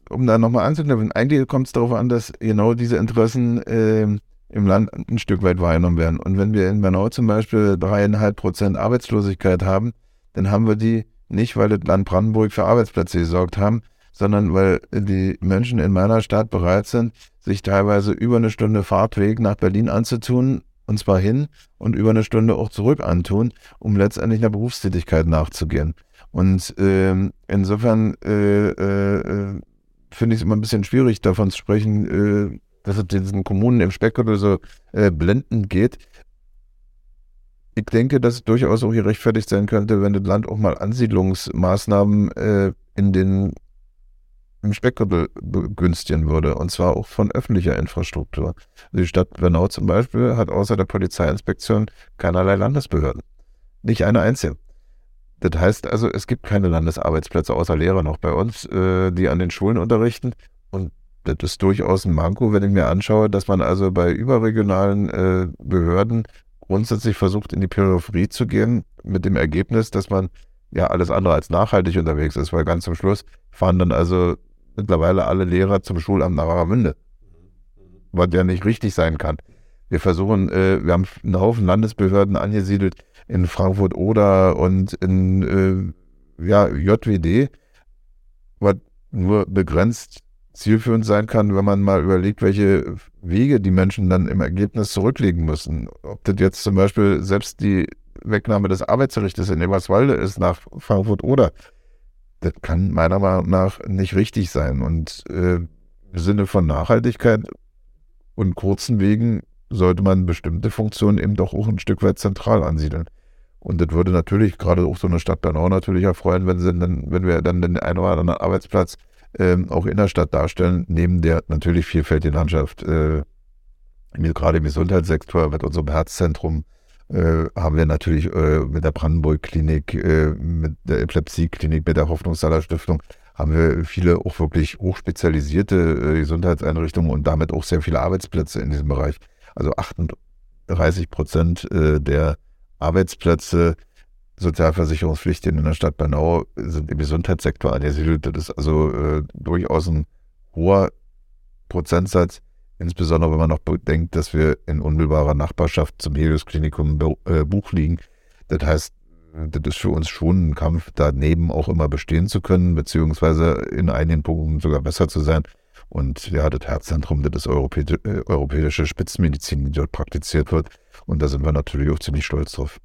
um da nochmal anzuknüpfen, eigentlich kommt es darauf an, dass genau diese Interessen ähm, im Land ein Stück weit wahrgenommen werden. Und wenn wir in Bernau zum Beispiel dreieinhalb Prozent Arbeitslosigkeit haben, dann haben wir die nicht, weil das Land Brandenburg für Arbeitsplätze gesorgt haben, sondern weil die Menschen in meiner Stadt bereit sind, sich teilweise über eine Stunde Fahrtweg nach Berlin anzutun, und zwar hin und über eine Stunde auch zurück antun, um letztendlich einer Berufstätigkeit nachzugehen. Und äh, insofern äh, äh, finde ich es immer ein bisschen schwierig, davon zu sprechen, äh, dass es diesen Kommunen im Speckgürtel so äh, blendend geht ich denke, dass es durchaus auch gerechtfertigt sein könnte, wenn das Land auch mal Ansiedlungsmaßnahmen äh, in den im Speckgürtel begünstigen würde, und zwar auch von öffentlicher Infrastruktur. Die Stadt Bernau zum Beispiel hat außer der Polizeiinspektion keinerlei Landesbehörden. Nicht eine einzige. Das heißt also, es gibt keine Landesarbeitsplätze außer Lehrer noch bei uns, äh, die an den Schulen unterrichten. Und das ist durchaus ein Manko, wenn ich mir anschaue, dass man also bei überregionalen äh, Behörden grundsätzlich versucht, in die Peripherie zu gehen, mit dem Ergebnis, dass man ja alles andere als nachhaltig unterwegs ist, weil ganz zum Schluss fahren dann also mittlerweile alle Lehrer zum Schulamt nach Warnemünde, was ja nicht richtig sein kann. Wir versuchen, äh, wir haben einen Haufen Landesbehörden angesiedelt in Frankfurt oder und in äh, ja, JWD, was nur begrenzt zielführend sein kann, wenn man mal überlegt, welche Wege die Menschen dann im Ergebnis zurücklegen müssen. Ob das jetzt zum Beispiel selbst die Wegnahme des Arbeitsrechts in Eberswalde ist nach Frankfurt oder, das kann meiner Meinung nach nicht richtig sein. Und äh, im Sinne von Nachhaltigkeit und kurzen Wegen sollte man bestimmte Funktionen eben doch auch ein Stück weit zentral ansiedeln. Und das würde natürlich gerade auch so eine Stadt Bernau natürlich erfreuen, wenn, sie dann, wenn wir dann den einen oder anderen Arbeitsplatz ähm, auch in der Stadt darstellen, neben der natürlich vielfältigen Landschaft. Äh, gerade im Gesundheitssektor mit unserem Herzzentrum äh, haben wir natürlich äh, mit der Brandenburg-Klinik, äh, mit der Epilepsie-Klinik, mit der Hoffnungssaler Stiftung haben wir viele auch wirklich hochspezialisierte äh, Gesundheitseinrichtungen und damit auch sehr viele Arbeitsplätze in diesem Bereich. Also 38 Prozent äh, der Arbeitsplätze Sozialversicherungspflichtigen in der Stadt Bernau sind im Gesundheitssektor angesiedelt. Das ist also äh, durchaus ein hoher Prozentsatz, insbesondere wenn man noch bedenkt, dass wir in unmittelbarer Nachbarschaft zum Helios Klinikum äh, Buch liegen. Das heißt, das ist für uns schon ein Kampf, daneben auch immer bestehen zu können, beziehungsweise in einigen Punkten sogar besser zu sein. Und ja, das Herzzentrum, das ist europäische, äh, europäische Spitzenmedizin, die dort praktiziert wird. Und da sind wir natürlich auch ziemlich stolz drauf.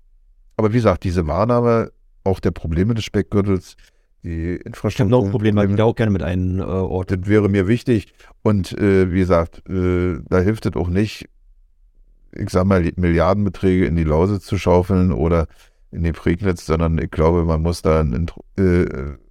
Aber wie gesagt, diese Wahrnahme auch der Probleme des Speckgürtels, die Infrastruktur. Ich habe noch ein Problem, weil ich da auch gerne mit einem äh, Ort. Das wäre mir wichtig. Und äh, wie gesagt, äh, da hilft es auch nicht, ich sag mal, Milliardenbeträge in die Lause zu schaufeln oder in die Prignitz, sondern ich glaube, man muss da einen äh,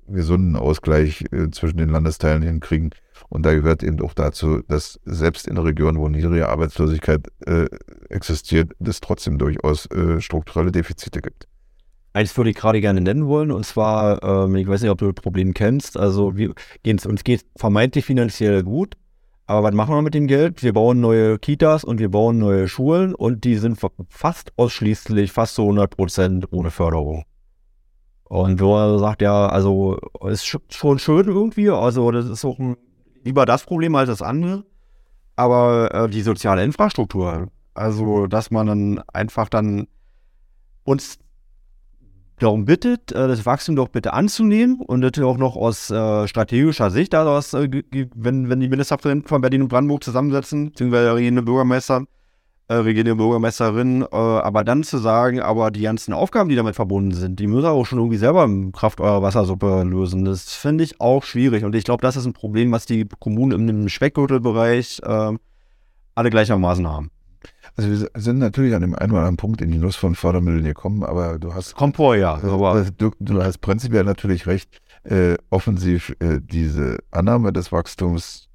gesunden Ausgleich äh, zwischen den Landesteilen hinkriegen. Und da gehört eben auch dazu, dass selbst in Regionen, wo niedrige Arbeitslosigkeit äh, existiert, es trotzdem durchaus äh, strukturelle Defizite gibt. Eins würde ich gerade gerne nennen wollen, und zwar, ähm, ich weiß nicht, ob du das Problem kennst, also wir uns geht vermeintlich finanziell gut, aber was machen wir mit dem Geld? Wir bauen neue Kitas und wir bauen neue Schulen und die sind fast ausschließlich, fast zu 100 Prozent ohne Förderung. Und wo er sagt, ja, also ist schon schön irgendwie, also das ist auch ein lieber das Problem als das andere. Aber äh, die soziale Infrastruktur, also dass man dann einfach dann uns darum bittet, äh, das Wachstum doch bitte anzunehmen und das auch noch aus äh, strategischer Sicht, also aus, äh, wenn, wenn die Ministerpräsidenten von Berlin und Brandenburg zusammensetzen, beziehungsweise regierende Bürgermeister, äh, regierende Bürgermeisterin, äh, aber dann zu sagen, aber die ganzen Aufgaben, die damit verbunden sind, die müssen auch schon irgendwie selber im Kraft eurer Wassersuppe lösen. Das finde ich auch schwierig und ich glaube, das ist ein Problem, was die Kommunen im Speckgürtelbereich äh, alle gleichermaßen haben. Also wir sind natürlich an dem einen oder anderen Punkt in die Nuss von Fördermitteln gekommen, aber du hast Kommt vor, ja. Aber du, du hast prinzipiell natürlich recht. Äh, offensiv äh, diese Annahme des Wachstums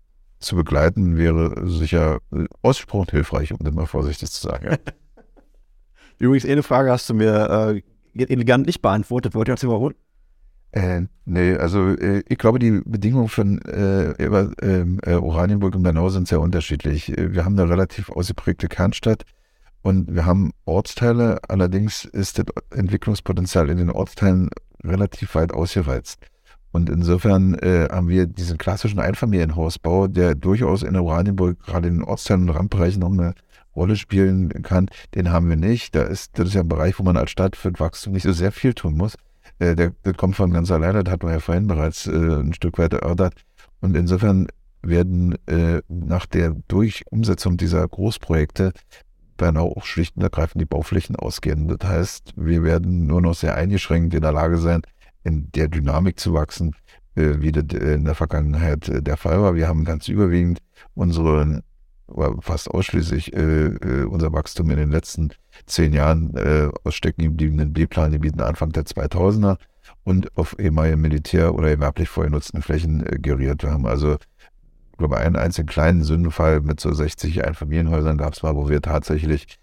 zu begleiten, wäre sicher ausgesprochen hilfreich, um das mal vorsichtig zu sagen. [laughs] Übrigens, eine Frage hast du mir äh, elegant nicht beantwortet. Wollt ihr das überholen? Äh, nee, also äh, ich glaube, die Bedingungen von äh, ähm, äh, Oranienburg und Bernau sind sehr unterschiedlich. Äh, wir haben eine relativ ausgeprägte Kernstadt und wir haben Ortsteile, allerdings ist das Entwicklungspotenzial in den Ortsteilen relativ weit ausgereizt. Und insofern äh, haben wir diesen klassischen Einfamilienhausbau, der durchaus in Oranienburg gerade in den Ortsteilen und Randbereichen noch eine Rolle spielen kann, den haben wir nicht. Da ist, das ist ja ein Bereich, wo man als Stadt für Wachstum nicht so sehr viel tun muss. Äh, der, das kommt von ganz alleine, das hat man ja vorhin bereits äh, ein Stück weit erörtert. Und insofern werden äh, nach der Durchumsetzung dieser Großprojekte Bernau auch schlicht und ergreifend die Bauflächen ausgehen. Das heißt, wir werden nur noch sehr eingeschränkt in der Lage sein, in der Dynamik zu wachsen, äh, wie das in der Vergangenheit äh, der Fall war. Wir haben ganz überwiegend unsere, fast ausschließlich äh, äh, unser Wachstum in den letzten zehn Jahren äh, aus stecken gebliebenen B-Plangebieten Anfang der 2000er und auf ehemaligen Militär- oder gewerblich vorgenutzten Flächen äh, geriert. Wir haben also ich glaube, einen einzigen kleinen Sündenfall mit so 60 Einfamilienhäusern gab es mal, wo wir tatsächlich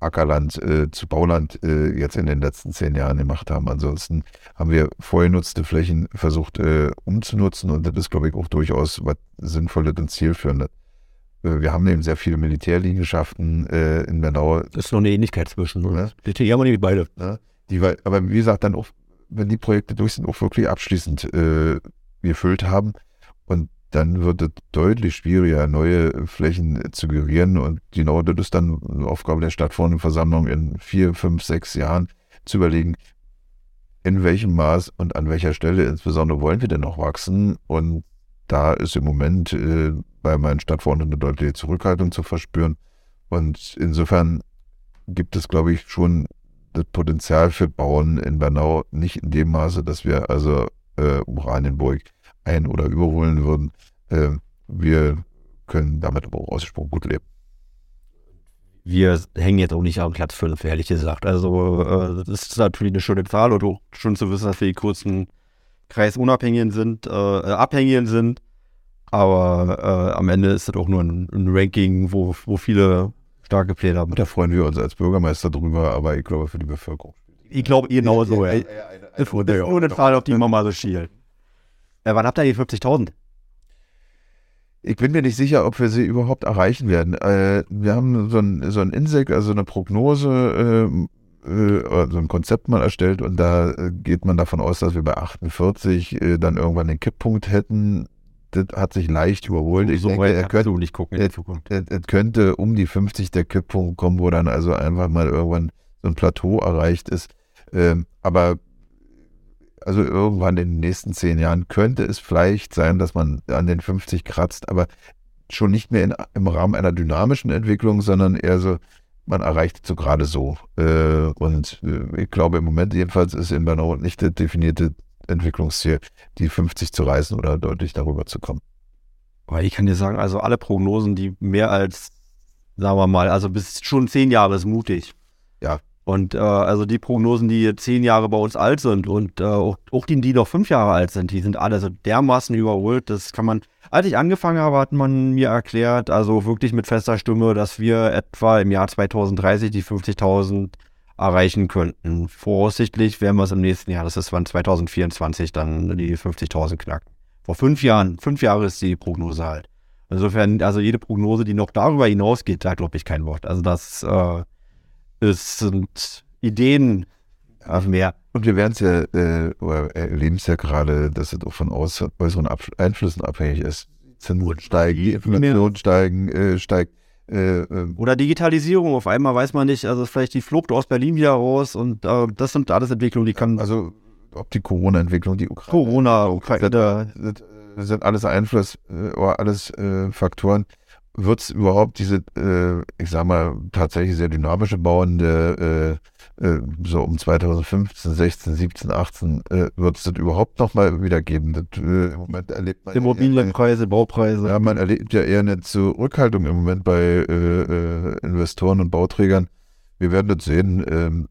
Ackerland äh, zu Bauland äh, jetzt in den letzten zehn Jahren gemacht haben. Ansonsten haben wir vorgenutzte Flächen versucht äh, umzunutzen und das ist, glaube ich, auch durchaus was Sinnvolles und Zielführendes. Äh, wir haben eben sehr viele Militärliegenschaften äh, in Bernau. Das ist noch eine Ähnlichkeit zwischen. Ne? Die haben wir nämlich beide. Ne? Die, aber wie gesagt, dann auch, wenn die Projekte durch sind, auch wirklich abschließend äh, gefüllt haben. Und dann wird es deutlich schwieriger, neue Flächen zu gerieren. Und genau das ist dann Aufgabe der Stadtverordnetenversammlung in vier, fünf, sechs Jahren zu überlegen, in welchem Maß und an welcher Stelle insbesondere wollen wir denn noch wachsen. Und da ist im Moment äh, bei meinen Stadtverordneten eine deutliche Zurückhaltung zu verspüren. Und insofern gibt es, glaube ich, schon das Potenzial für Bauen in Bernau nicht in dem Maße, dass wir also äh, Oranienburg ein- oder überholen würden. Äh, wir können damit aber auch ausgesprochen gut leben. Wir hängen jetzt auch nicht am Platz 5, ehrlich gesagt. Also, äh, das ist natürlich eine schöne Zahl und auch schon zu wissen, dass wir die kurzen Kreisunabhängigen sind, äh, Abhängigen sind. Aber äh, am Ende ist das auch nur ein, ein, Ranking, wo, wo viele starke Pläne haben. Da freuen wir uns als Bürgermeister drüber, aber ich glaube für die Bevölkerung. Ich glaube genauso, ja. ja, ja, ja, ja. Das ist nur eine Zahl, auf die man mal so schielt. Äh, wann habt ihr die 50.000? Ich bin mir nicht sicher, ob wir sie überhaupt erreichen werden. Äh, wir haben so ein, so ein INSEC, also eine Prognose, äh, äh, so ein Konzept mal erstellt und da äh, geht man davon aus, dass wir bei 48 äh, dann irgendwann den Kipppunkt hätten. Das hat sich leicht überholt. Ich so denke, er könnte, nicht gucken in Zukunft. Es könnte um die 50 der Kipppunkt kommen, wo dann also einfach mal irgendwann so ein Plateau erreicht ist. Ähm, aber also irgendwann in den nächsten zehn Jahren könnte es vielleicht sein, dass man an den 50 kratzt, aber schon nicht mehr in, im Rahmen einer dynamischen Entwicklung, sondern eher so, man erreicht so gerade so. Äh, und äh, ich glaube, im Moment jedenfalls ist in Bernau nicht das definierte Entwicklungsziel, die 50 zu reißen oder deutlich darüber zu kommen. Aber ich kann dir sagen, also alle Prognosen, die mehr als, sagen wir mal, also bis schon zehn Jahre ist mutig. Ja, und äh, also die Prognosen, die zehn Jahre bei uns alt sind und äh, auch, auch, die, die noch fünf Jahre alt sind, die sind alle so dermaßen überholt. Das kann man, als ich angefangen habe, hat man mir erklärt, also wirklich mit fester Stimme, dass wir etwa im Jahr 2030 die 50.000 erreichen könnten. Voraussichtlich werden wir es im nächsten Jahr, das ist wann 2024, dann die 50.000 knacken. Vor fünf Jahren, fünf Jahre ist die Prognose halt. Insofern, also jede Prognose, die noch darüber hinausgeht, da glaube ich kein Wort. Also das äh, es sind Ideen auf mehr. Und wir werden es ja, äh, oder erleben es ja gerade, dass es auch von äußeren Einflüssen abhängig ist. Zinsen steigen, die Inflation steigen, äh, steigt. Äh, ähm. oder Digitalisierung, auf einmal weiß man nicht, also vielleicht die Flucht aus Berlin wieder raus und äh, das sind alles Entwicklungen, die kann. Also ob die Corona-Entwicklung, die Ukraine. Corona, Ukraine. Das, das sind alles Einfluss äh, oder alles äh, Faktoren, wird es überhaupt diese, äh, ich sag mal, tatsächlich sehr dynamische Bauen, der, äh, äh, so um 2015, 16, 17, 18, äh, wird es das überhaupt nochmal wieder geben? Das, äh, Im Moment erlebt man. Immobilienpreise, Baupreise. Ja, man erlebt ja eher eine Zurückhaltung im Moment bei äh, äh, Investoren und Bauträgern. Wir werden das sehen. Ähm,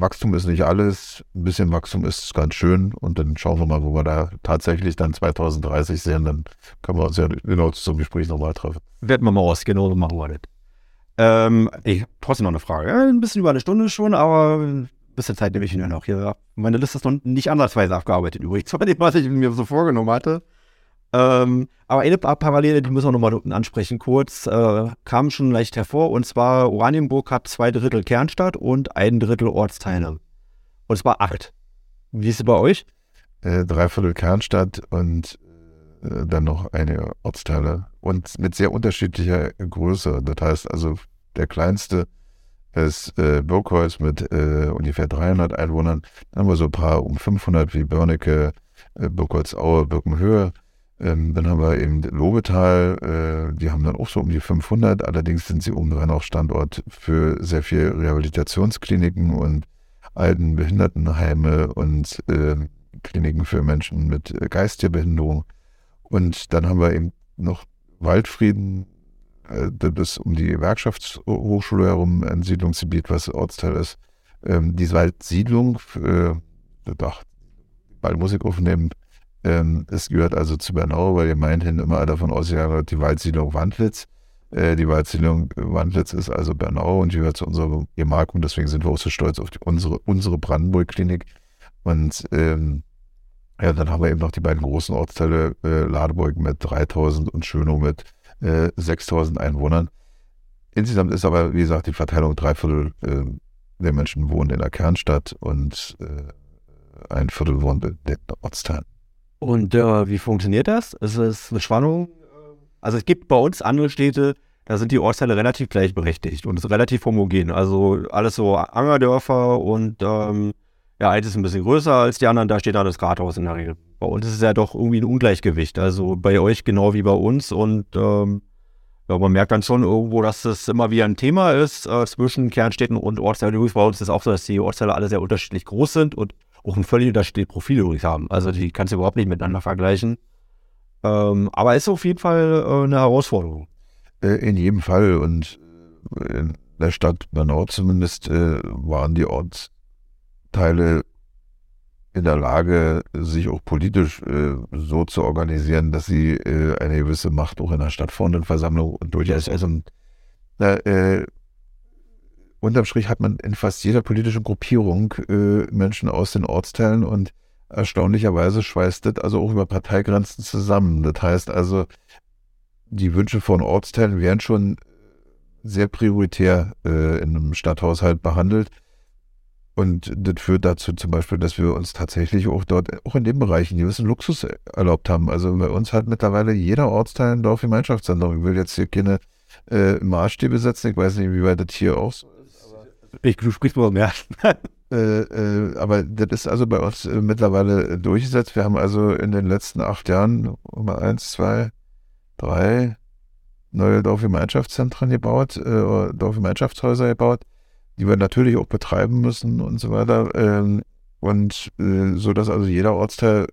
Wachstum ist nicht alles, ein bisschen Wachstum ist ganz schön und dann schauen wir mal, wo wir da tatsächlich dann 2030 sehen, dann können wir uns ja genau zum Gespräch nochmal treffen. Werden wir mal aus, genau so machen wir das. Ähm, ich trotzdem noch eine Frage. Ja, ein bisschen über eine Stunde schon, aber ein bisschen Zeit nehme ich mir noch. Hier, meine Liste ist noch nicht ansatzweise abgearbeitet übrigens, [laughs] von dem, was ich mir so vorgenommen hatte. Ähm, aber eine Parallele, die müssen wir nochmal ansprechen, kurz, äh, kam schon leicht hervor. Und zwar, Oranienburg hat zwei Drittel Kernstadt und ein Drittel Ortsteile. Und zwar acht. Wie ist es bei euch? Äh, Dreiviertel Kernstadt und äh, dann noch einige Ortsteile. Und mit sehr unterschiedlicher Größe. Das heißt also, der kleinste ist äh, Birkholz mit äh, ungefähr 300 Einwohnern. Dann haben wir so ein paar um 500 wie Börnecke, äh, Birkholz-Aue, Birkenhöhe. Ähm, dann haben wir eben Lobetal, äh, die haben dann auch so um die 500, allerdings sind sie obendrein auch Standort für sehr viel Rehabilitationskliniken und alten Behindertenheime und äh, Kliniken für Menschen mit äh, geistiger Behinderung. Und dann haben wir eben noch Waldfrieden, äh, das ist um die Gewerkschaftshochschule herum ein Siedlungsgebiet, was Ortsteil ist. Ähm, diese Waldsiedlung, äh, doch, ich aufnehmen, ähm, es gehört also zu Bernau, weil ihr meinthin immer davon ausgegangen die Waldsiedlung Wandlitz. Äh, die Wahlzählung Wandlitz ist also Bernau und gehört zu unserer Gemarkung. Deswegen sind wir auch so stolz auf die, unsere, unsere Brandenburg-Klinik. Und ähm, ja, dann haben wir eben noch die beiden großen Ortsteile, äh, Ladeburg mit 3000 und Schönow mit äh, 6000 Einwohnern. Insgesamt ist aber, wie gesagt, die Verteilung drei Viertel äh, der Menschen wohnen in der Kernstadt und äh, ein Viertel wohnt in den Ortsteilen. Und äh, wie funktioniert das? Ist es eine Spannung? Also es gibt bei uns andere Städte, da sind die Ortsteile relativ gleichberechtigt und ist relativ homogen. Also alles so Angerdörfer und ähm, ja, eins ist ein bisschen größer als die anderen, da steht dann das Rathaus in der Regel. Bei uns ist es ja doch irgendwie ein Ungleichgewicht. Also bei euch genau wie bei uns und ähm, ja, man merkt dann schon irgendwo, dass das immer wieder ein Thema ist äh, zwischen Kernstädten und Ortsteilen. Übrigens bei uns ist es auch so, dass die Ortsteile alle sehr unterschiedlich groß sind und auch ein völlig unterschiedliches Profil übrigens haben. Also die kannst du überhaupt nicht miteinander vergleichen. Ähm, aber ist auf jeden Fall äh, eine Herausforderung. Äh, in jedem Fall. Und äh, in der Stadt Bernau zumindest äh, waren die Ortsteile in der Lage, sich auch politisch äh, so zu organisieren, dass sie äh, eine gewisse Macht auch in der Stadtfreundenversammlung und durchaus also äh, unterm Strich hat man in fast jeder politischen Gruppierung äh, Menschen aus den Ortsteilen und erstaunlicherweise schweißt das also auch über Parteigrenzen zusammen. Das heißt also, die Wünsche von Ortsteilen werden schon sehr prioritär äh, in einem Stadthaushalt behandelt. Und das führt dazu zum Beispiel, dass wir uns tatsächlich auch dort, auch in dem Bereich, einen gewissen Luxus erlaubt haben. Also bei uns hat mittlerweile jeder Ortsteil ein Dorfgemeinschaftszentrum. Ich will jetzt hier keine äh, Maßstäbe setzen. Ich weiß nicht, wie weit das hier auch so du sprichst wohl mehr. [laughs] äh, äh, aber das ist also bei uns äh, mittlerweile durchgesetzt. Wir haben also in den letzten acht Jahren mal eins, zwei, drei neue Dorfgemeinschaftszentren gebaut, äh, Dorfgemeinschaftshäuser gebaut die wir natürlich auch betreiben müssen und so weiter. Ähm, und äh, so dass also jeder Ortsteil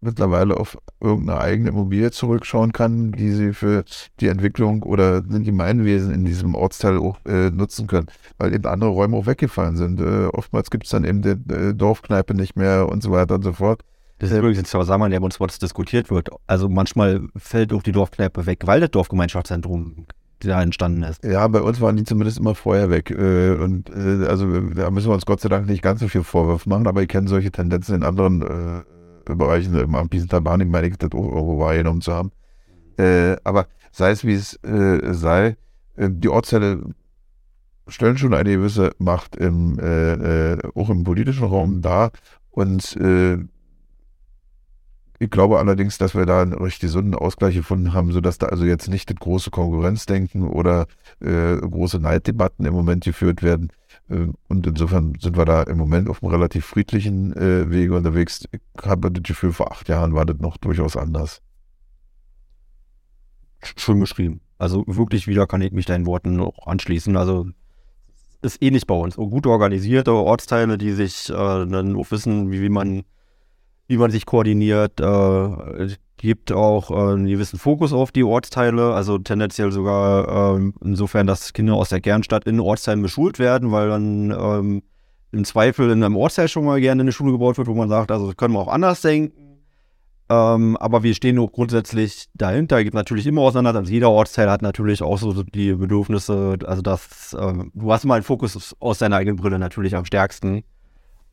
mittlerweile auf irgendeine eigene Immobilie zurückschauen kann, die sie für die Entwicklung oder die Gemeinwesen in diesem Ortsteil auch äh, nutzen können, weil eben andere Räume auch weggefallen sind. Äh, oftmals gibt es dann eben die äh, Dorfkneipe nicht mehr und so weiter und so fort. Das ist übrigens ein Zusammenhang, der bei uns diskutiert wird. Also manchmal fällt auch die Dorfkneipe weg, weil das Dorfgemeinschaftszentrum da entstanden ist. Ja, bei uns waren die zumindest immer vorher weg. Äh, und äh, also da müssen wir uns Gott sei Dank nicht ganz so viel Vorwurf machen, aber ich kenne solche Tendenzen in anderen äh, Bereichen. Bahn, ich meine, ich das auch irgendwo wahrgenommen zu haben. aber sei es wie es sei, die Ortsteile stellen schon eine gewisse Macht im, auch im politischen Raum dar. Und ich glaube allerdings, dass wir da einen recht gesunden Ausgleich gefunden haben, sodass da also jetzt nicht das große Konkurrenzdenken oder äh, große Neiddebatten im Moment geführt werden. Äh, und insofern sind wir da im Moment auf einem relativ friedlichen äh, Wege unterwegs. Ich habe das Gefühl, vor acht Jahren war das noch durchaus anders. Schön beschrieben. Also wirklich wieder kann ich mich deinen Worten auch anschließen. Also ist ähnlich bei uns. Gut organisierte Ortsteile, die sich äh, dann auch wissen, wie, wie man wie man sich koordiniert. Äh, gibt auch äh, einen gewissen Fokus auf die Ortsteile, also tendenziell sogar äh, insofern, dass Kinder aus der Kernstadt in Ortsteilen beschult werden, weil dann ähm, im Zweifel in einem Ortsteil schon mal gerne eine Schule gebaut wird, wo man sagt, also können wir auch anders denken. Ähm, aber wir stehen auch grundsätzlich dahinter. Gibt natürlich immer auseinander. Also jeder Ortsteil hat natürlich auch so die Bedürfnisse. Also das, äh, du hast mal einen Fokus aus deiner eigenen Brille natürlich am stärksten.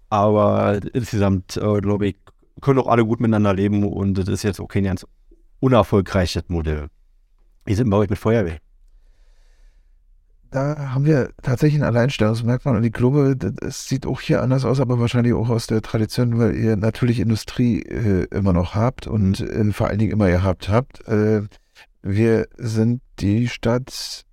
Aber insgesamt, äh, glaube ich, können auch alle gut miteinander leben und das ist jetzt okay, ein ganz unerfolgreiches Modell. Wie sind bei euch mit Feuerwehr? Da haben wir tatsächlich ein Alleinstellungsmerkmal und ich glaube, das sieht auch hier anders aus, aber wahrscheinlich auch aus der Tradition, weil ihr natürlich Industrie äh, immer noch habt und äh, vor allen Dingen immer gehabt habt. Äh, wir sind die Stadt,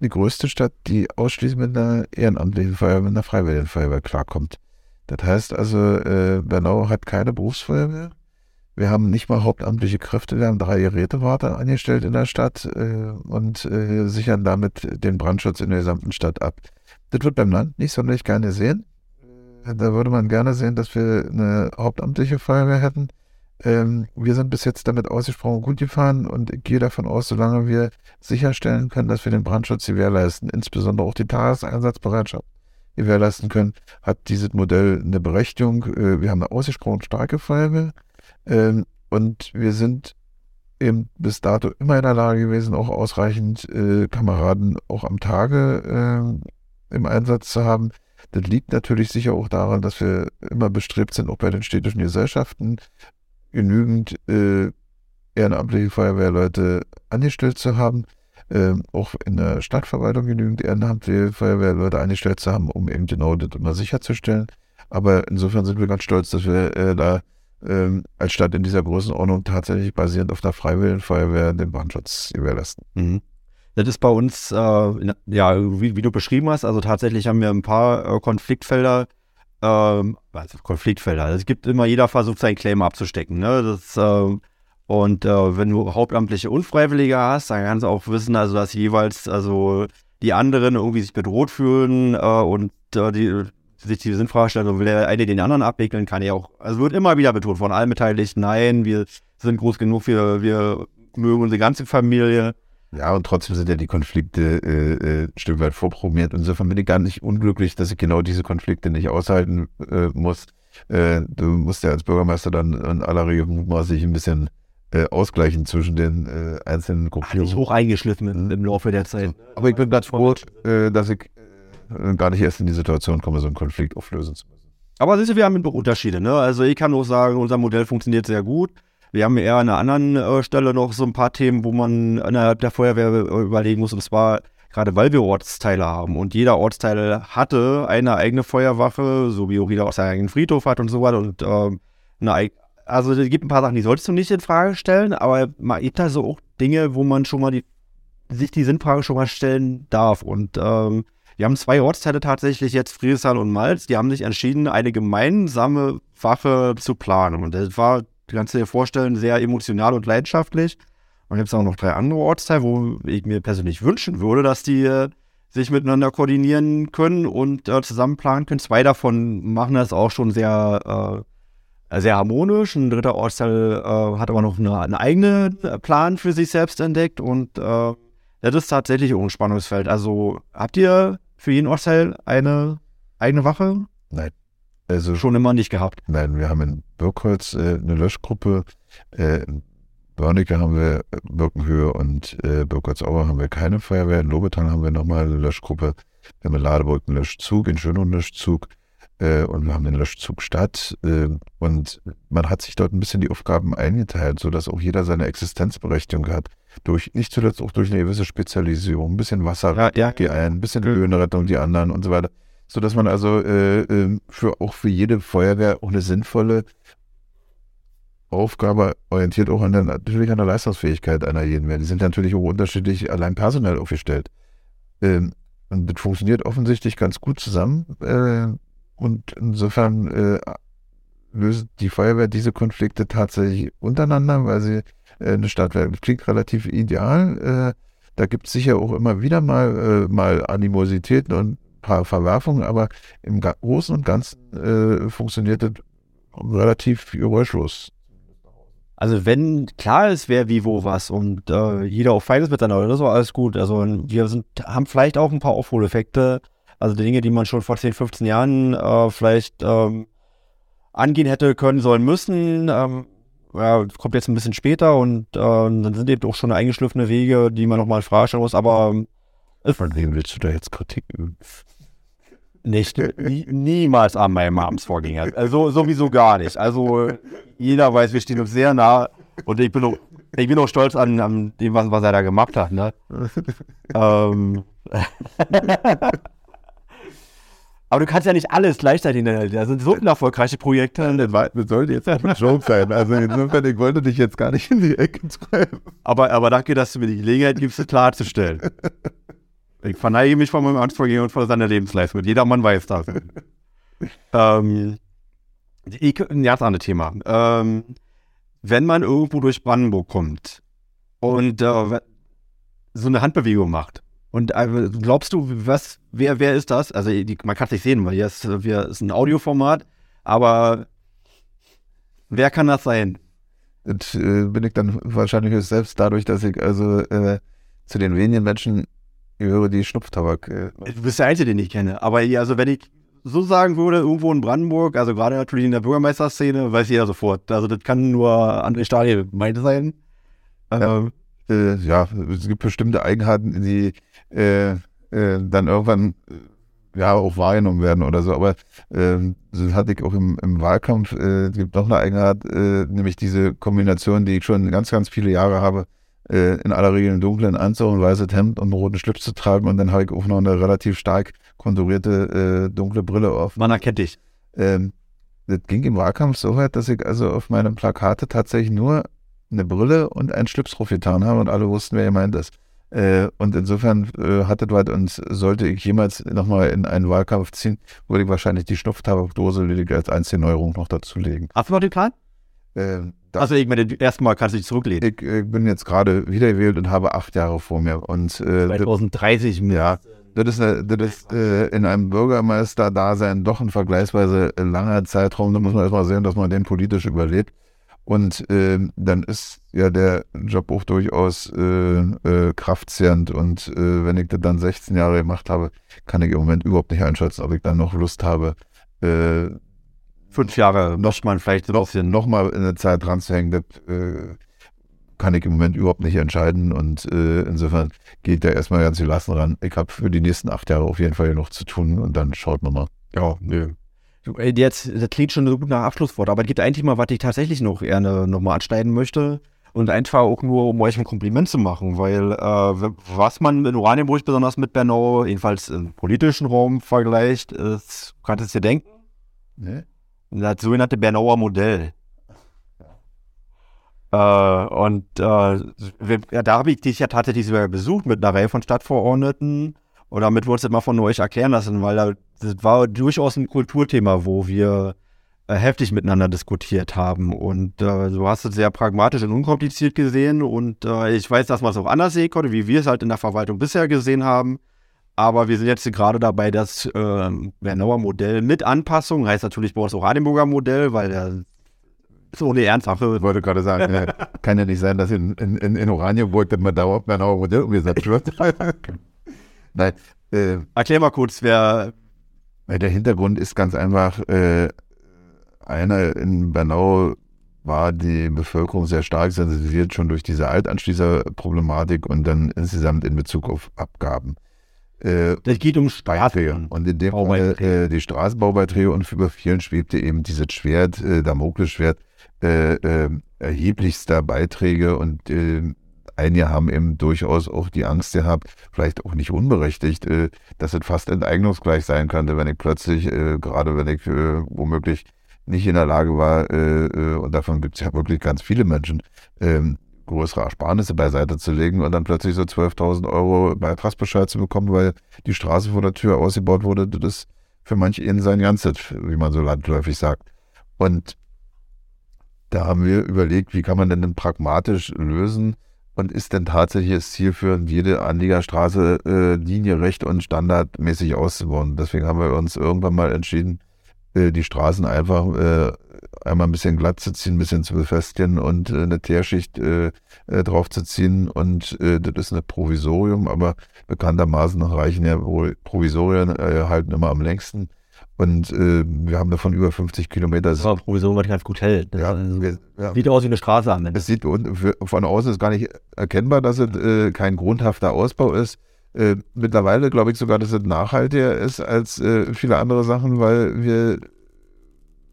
die größte Stadt, die ausschließlich mit einer ehrenamtlichen Feuerwehr, mit einer freiwilligen Feuerwehr klarkommt. Das heißt also, äh, Bernau hat keine Berufsfeuerwehr. Wir haben nicht mal hauptamtliche Kräfte. Wir haben drei Gerätewarter angestellt in der Stadt äh, und äh, sichern damit den Brandschutz in der gesamten Stadt ab. Das wird beim Land nicht sonderlich gerne sehen. Äh, da würde man gerne sehen, dass wir eine hauptamtliche Feuerwehr hätten. Ähm, wir sind bis jetzt damit ausgesprochen gut gefahren und ich gehe davon aus, solange wir sicherstellen können, dass wir den Brandschutz gewährleisten, insbesondere auch die Tageseinsatzbereitschaft, gewährleisten können, hat dieses Modell eine Berechtigung. Äh, wir haben eine ausgesprochen starke Feuerwehr ähm, und wir sind eben bis dato immer in der Lage gewesen, auch ausreichend äh, Kameraden auch am Tage äh, im Einsatz zu haben. Das liegt natürlich sicher auch daran, dass wir immer bestrebt sind, auch bei den städtischen Gesellschaften genügend äh, ehrenamtliche Feuerwehrleute angestellt zu haben, äh, auch in der Stadtverwaltung genügend ehrenamtliche Feuerwehrleute angestellt zu haben, um eben genau das immer sicherzustellen. Aber insofern sind wir ganz stolz, dass wir äh, da ähm, als Stadt in dieser Größenordnung tatsächlich basierend auf der Freiwilligenfeuerwehr den Brandschutz gewährleisten. Mhm. Das ist bei uns, äh, ja, wie, wie, du beschrieben hast, also tatsächlich haben wir ein paar äh, Konfliktfelder, also Konfliktfelder. Es gibt immer, jeder versucht seinen Claim abzustecken. Ne? Das, äh, und äh, wenn du hauptamtliche Unfreiwillige hast, dann kannst du auch wissen, also dass jeweils also die anderen irgendwie sich bedroht fühlen äh, und äh, die sich die Sinnfrage stellen, also will der eine den anderen abwickeln, kann er auch. Also wird immer wieder betont von allen Beteiligten, nein, wir sind groß genug, wir, wir mögen unsere ganze Familie. Ja, und trotzdem sind ja die Konflikte äh, äh, ein Stück weit vorprogrammiert. Insofern bin ich gar nicht unglücklich, dass ich genau diese Konflikte nicht aushalten äh, muss. Äh, du musst ja als Bürgermeister dann in aller Regel mutmaßlich ein bisschen äh, ausgleichen zwischen den äh, einzelnen Gruppierungen. Hat hoch eingeschliffen im, im Laufe der Zeit. Aber ich bin ganz froh, dass ich gar nicht erst in die Situation komme, so einen Konflikt auflösen zu müssen. Aber siehst du, wir haben Unterschiede. Ne? Also ich kann auch sagen, unser Modell funktioniert sehr gut. Wir haben eher an einer anderen äh, Stelle noch so ein paar Themen, wo man innerhalb der Feuerwehr überlegen muss. Und zwar gerade weil wir Ortsteile haben und jeder Ortsteil hatte eine eigene Feuerwache, so wie auch jeder auch seinen eigenen Friedhof hat und so weiter. Und ähm, eine, also es gibt ein paar Sachen, die solltest du nicht in Frage stellen, aber man gibt da so auch Dinge, wo man schon mal die, sich die Sinnfrage schon mal stellen darf. Und ähm, wir haben zwei Ortsteile tatsächlich jetzt, Friesal und Malz, die haben sich entschieden, eine gemeinsame Wache zu planen. Und das war, du kannst dir vorstellen, sehr emotional und leidenschaftlich. Und jetzt auch noch drei andere Ortsteile, wo ich mir persönlich wünschen würde, dass die äh, sich miteinander koordinieren können und äh, zusammen planen können. Zwei davon machen das auch schon sehr, äh, sehr harmonisch. Ein dritter Ortsteil äh, hat aber noch eine, einen eigenen Plan für sich selbst entdeckt und äh, das ist tatsächlich auch ein Spannungsfeld. Also habt ihr für jeden Ortsteil eine eigene Wache? Nein. Also schon immer nicht gehabt. Nein, wir haben in Birkholz äh, eine Löschgruppe. Äh, in Börnecke haben wir äh, Birkenhöhe und äh, Birkholz-Auer haben wir keine Feuerwehr. In Lobetal haben wir nochmal eine Löschgruppe. Wir haben in Ladeburg einen Löschzug, in einen Löschzug äh, und wir haben den Löschzug Stadt. Äh, und man hat sich dort ein bisschen die Aufgaben eingeteilt, sodass auch jeder seine Existenzberechtigung hat durch, nicht zuletzt auch durch eine gewisse Spezialisierung, ein bisschen Wasser ja, ja. die einen, ein bisschen Höhenrettung die anderen und so weiter. So dass man also äh, ähm, für auch für jede Feuerwehr auch eine sinnvolle Aufgabe orientiert auch an der, natürlich an der Leistungsfähigkeit einer jeden Wehr. Die sind natürlich auch unterschiedlich allein personell aufgestellt. Ähm, und das funktioniert offensichtlich ganz gut zusammen. Äh, und insofern äh, löst die Feuerwehr diese Konflikte tatsächlich untereinander, weil sie äh, eine Stadtwerk. Das klingt relativ ideal. Äh, da gibt es sicher auch immer wieder mal, äh, mal Animositäten und ein paar Verwerfungen, aber im Großen und Ganzen funktioniert das relativ geräuschlos. Also wenn klar ist, wer wie wo was und äh, jeder auch fein ist miteinander, das ist alles gut. Also wir sind, haben vielleicht auch ein paar Aufholeffekte, also Dinge, die man schon vor 10, 15 Jahren äh, vielleicht ähm, angehen hätte können, sollen müssen. Ähm, ja, kommt jetzt ein bisschen später und äh, dann sind eben auch schon eingeschliffene Wege, die man nochmal fragen stellen muss, aber äh, von wem willst du da jetzt Kritik üben? Nicht, nie, niemals an meinem Amtsvorgänger. Also sowieso gar nicht. Also jeder weiß, wir stehen uns sehr nah und ich bin auch, ich bin auch stolz an, an dem, was, was er da gemacht hat. Ne? [laughs] ähm. [laughs] Aber du kannst ja nicht alles gleichzeitig nennen. Da sind so unerfolgreiche Projekte. Das sollte jetzt ein Joke sein. Also insofern, ich wollte dich jetzt gar nicht in die Ecke treiben. Aber, aber danke, dass du mir die Gelegenheit gibst, das klarzustellen. [laughs] Ich verneige mich von meinem Amtsvorgänger und von seiner Lebensleistung. Jeder Mann weiß das. [laughs] ähm, ich, ein ganz anderes Thema. Ähm, wenn man irgendwo durch Brandenburg kommt und äh, so eine Handbewegung macht, und äh, glaubst du, was, wer, wer ist das? Also die, man kann es nicht sehen, weil hier ist, ein Audioformat, aber wer kann das sein? Das äh, bin ich dann wahrscheinlich selbst dadurch, dass ich also äh, zu den wenigen Menschen gehöre, die Schnupftabak. Äh, du bist der Einzige, den ich kenne. Aber also wenn ich so sagen würde, irgendwo in Brandenburg, also gerade natürlich in der Bürgermeisterszene, weiß jeder sofort. Also das kann nur André Stadel meinte sein. Ja, äh, ja, es gibt bestimmte Eigenheiten, die äh, äh, dann irgendwann äh, ja auch wahrgenommen werden oder so. Aber ähm, das hatte ich auch im, im Wahlkampf. Äh, es gibt noch eine Eigenheit, nämlich diese Kombination, die ich schon ganz, ganz viele Jahre habe, in aller Regel einen dunklen Anzug, ein weißes Hemd und einen roten Schlips zu tragen. Und dann habe ich auch noch eine relativ stark konturierte äh, dunkle Brille auf. Man erkennt dich. Ähm, das ging im Wahlkampf so weit, dass ich also auf meinem Plakate tatsächlich nur eine Brille und einen Schlips drauf getan habe und alle wussten, wer gemeint ist. Äh, und insofern äh, hatte was und sollte ich jemals nochmal in einen Wahlkampf ziehen, würde ich wahrscheinlich die Schnupftabakdose lediglich als Einzelneuerung noch dazulegen. Hast du noch den Plan? Äh, Also ich meine, erstmal kannst du dich zurücklehnen. ich, ich bin jetzt gerade wiedergewählt und habe acht Jahre vor mir. Und äh, das- 2030 ja, das ist, eine, das ist äh, in einem Bürgermeister-Dasein doch ein vergleichsweise langer Zeitraum. Da muss man erstmal sehen, dass man den politisch überlebt. Und ähm, dann ist ja der Job auch durchaus äh, äh, kraftzehrend. Und äh, wenn ich das dann 16 Jahre gemacht habe, kann ich im Moment überhaupt nicht einschätzen, ob ich dann noch Lust habe, äh, fünf Jahre möchte man vielleicht ein bisschen nochmal in eine Zeit dran zu hängen. Das äh, kann ich im Moment überhaupt nicht entscheiden. Und äh, insofern geht da erstmal ganz gelassen ran. Ich habe für die nächsten acht Jahre auf jeden Fall noch zu tun und dann schaut man mal. Ja, nö. Ey, Jetzt, das klingt schon so gut nach Abschlusswort, aber es gibt eigentlich mal, was ich tatsächlich noch gerne nochmal anschneiden möchte. Und einfach auch nur, um euch ein Kompliment zu machen, weil äh, was man in Oranienburg besonders mit Bernau, jedenfalls im politischen Raum vergleicht, ist, du kannst es dir denken, Ne? das sogenannte Bernauer Modell. Äh, und äh, ja, da habe ich dich ja tatsächlich sogar besucht mit einer Reihe von Stadtverordneten. Und damit uns das mal von euch erklären lassen, weil da, das war durchaus ein Kulturthema, wo wir äh, heftig miteinander diskutiert haben. Und äh, du hast es sehr pragmatisch und unkompliziert gesehen. Und äh, ich weiß, dass man es auch anders sehen konnte, wie wir es halt in der Verwaltung bisher gesehen haben. Aber wir sind jetzt gerade dabei, das äh, Bernauer Modell mit Anpassung, heißt natürlich bei uns Oranienburger Modell, weil der ist ohne Ernstsache. Ich wollte gerade sagen, äh, kann ja nicht sein, dass in, in, in, Oranienburg das neuer Modell umgesetzt wird. [laughs] [laughs] Nein, äh, Erklär mal kurz, wer. weil der Hintergrund ist ganz einfach, äh, einer in Bernau war die Bevölkerung sehr stark sensibilisiert schon durch diese Altanschließerproblematik und dann insgesamt in Bezug auf Abgaben. Äh, Das geht um Beiträge. Straßen. Und in dem Fall äh, die Straßenbaubeiträge und über vielen schwebte eben dieses Schwert, äh, Damoklesschwert, äh, äh, erheblichster Beiträge und äh, einige haben eben durchaus auch die Angst gehabt, vielleicht auch nicht unberechtigt, äh, dass es fast enteignungsgleich sein könnte, wenn ich plötzlich, äh, gerade wenn ich äh, womöglich nicht in der Lage war, und davon gibt es ja wirklich ganz viele Menschen, ähm, größere Ersparnisse beiseite zu legen und dann plötzlich so 12.000 Euro Beitragsbescheid zu bekommen, weil die Straße vor der Tür ausgebaut wurde, das ist für manche eben sein ganzes, wie man so landläufig sagt. Und da haben wir überlegt, wie kann man denn, denn pragmatisch lösen und ist denn tatsächlich das Ziel für jede Anliegerstraße äh, linierecht und standardmäßig auszubauen. Deswegen haben wir uns irgendwann mal entschieden, äh, die Straßen einfach äh, einmal ein bisschen glatt zu ziehen, ein bisschen zu befestigen und äh, eine Teerschicht äh, äh, draufzuziehen. Und äh, das ist ein Provisorium, aber bekanntermaßen reichen ja wohl Provisorien halten immer am längsten. Und äh, wir haben davon über 50 Kilometer. Das war ein Provisorium, was ganz gut hält. Das ja, äh, wir, ja. sieht aus wie eine Straße am Ende. Es sieht von außen ist gar nicht erkennbar, dass es äh, kein grundhafter Ausbau ist. Äh, mittlerweile glaube ich sogar, dass es nachhaltiger ist als äh, viele andere Sachen, weil wir,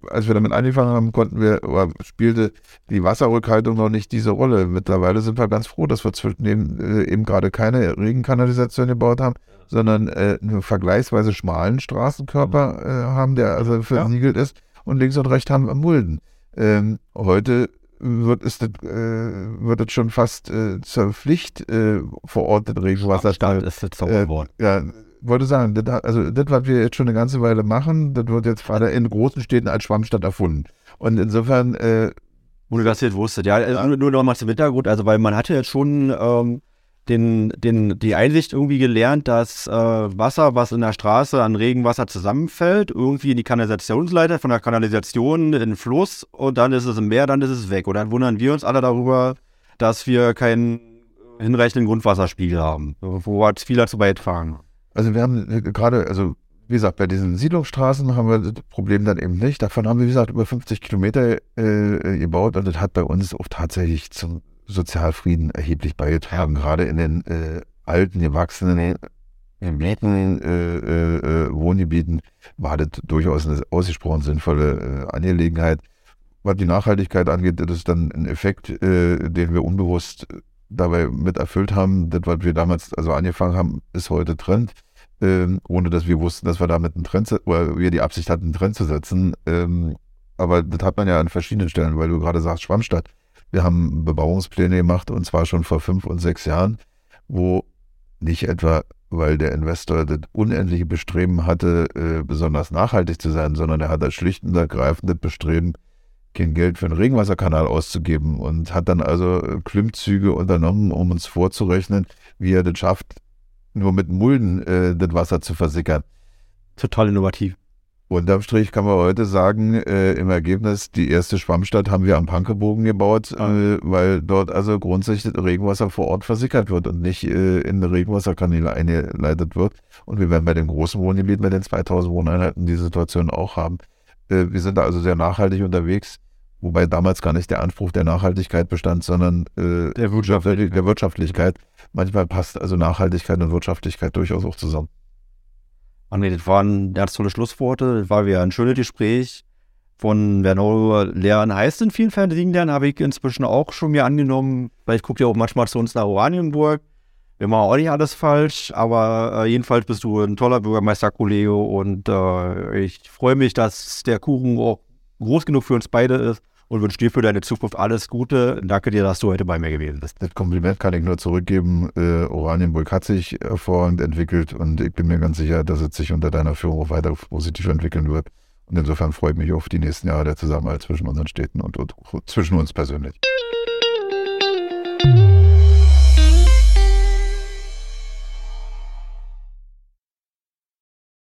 als wir damit angefangen haben, konnten wir, oder spielte die Wasserrückhaltung noch nicht diese Rolle. Mittlerweile sind wir ganz froh, dass wir zwischen dem äh, eben gerade keine Regenkanalisation gebaut haben, sondern äh, einen vergleichsweise schmalen Straßenkörper äh, haben, der also versiegelt ist und links und rechts haben wir Mulden. Ähm, heute wird es, das, äh, wird es schon fast äh, zur Pflicht äh, verordnet Regenwasser. Stadt ist jetzt sauber Äh. Ja, wollte sagen, das, hat- also das, was wir jetzt schon eine ganze Weile machen, das wird jetzt gerade in großen Städten als Schwammstadt erfunden. Und insofern, äh, Wo du das jetzt wusstest. Ja, also nur, nur noch mal zum Hintergrund. Also, weil man hatte jetzt schon ähm, den, den, die Einsicht irgendwie gelernt, dass äh, Wasser, was in der Straße an Regenwasser zusammenfällt, irgendwie in die Kanalisationsleiter, von der Kanalisation in den Fluss und dann ist es im Meer, dann ist es weg. Und dann wundern wir uns alle darüber, dass wir keinen hinreichenden Grundwasserspiegel haben, wo halt viel dazu beitragen. Also wir haben äh, gerade, also wie gesagt, bei diesen Siedlungsstraßen haben wir das Problem dann eben nicht. Davon haben wir, wie gesagt, über 50 Kilometer äh, gebaut und das hat bei uns auch tatsächlich zum Sozialfrieden erheblich beigetragen, gerade in den äh, alten, gewachsenen, in äh, äh, Wohngebieten war das durchaus eine ausgesprochen sinnvolle äh, Angelegenheit. Was die Nachhaltigkeit angeht, das ist dann ein Effekt, äh, den wir unbewusst dabei mit erfüllt haben. Das, was wir damals also angefangen haben, ist heute Trend, ähm, ohne dass wir wussten, dass wir damit einen Trend, oder wir die Absicht hatten, einen Trend zu setzen. Ähm, aber das hat man ja an verschiedenen Stellen, weil du gerade sagst, Schwammstadt. Wir haben Bebauungspläne gemacht und zwar schon vor fünf und sechs Jahren, wo nicht etwa, weil der Investor das unendliche Bestreben hatte, äh, besonders nachhaltig zu sein, sondern er hat das schlicht und ergreifend das Bestreben, kein Geld für einen Regenwasserkanal auszugeben und hat dann also Klimmzüge unternommen, um uns vorzurechnen, wie er das schafft, nur mit Mulden äh, das Wasser zu versickern. Total innovativ. Unterm Strich kann man heute sagen, äh, im Ergebnis, die erste Schwammstadt haben wir am Pankebogen gebaut, äh, weil dort also grundsätzlich Regenwasser vor Ort versickert wird und nicht äh, in Regenwasserkanäle eingeleitet wird. Und wir werden bei den großen Wohngebieten, bei den 2000 Wohneinheiten die Situation auch haben. Äh, wir sind da also sehr nachhaltig unterwegs, wobei damals gar nicht der Anspruch der Nachhaltigkeit bestand, sondern äh, der, Wirtschaftlichkeit. der Wirtschaftlichkeit. Manchmal passt also Nachhaltigkeit und Wirtschaftlichkeit durchaus auch zusammen. André, das waren ganz tolle Schlussworte. Das war wieder ein schönes Gespräch. Von Bernau lernen heißt in vielen Fällen lernen, habe ich inzwischen auch schon mir angenommen. Weil ich gucke ja auch manchmal zu uns nach Oranienburg. Wir machen auch nicht alles falsch, aber äh, jedenfalls bist du ein toller Bürgermeisterkollege und äh, ich freue mich, dass der Kuchen auch groß genug für uns beide ist und wünsche dir für deine Zukunft alles Gute. Danke dir, dass du heute bei mir gewesen bist. Das Kompliment kann ich nur zurückgeben. Äh, Oranienburg hat sich hervorragend entwickelt und ich bin mir ganz sicher, dass es sich unter deiner Führung auch weiter positiv entwickeln wird. Und insofern freue ich mich auf die nächsten Jahre der Zusammenarbeit zwischen unseren Städten und, und zwischen uns persönlich.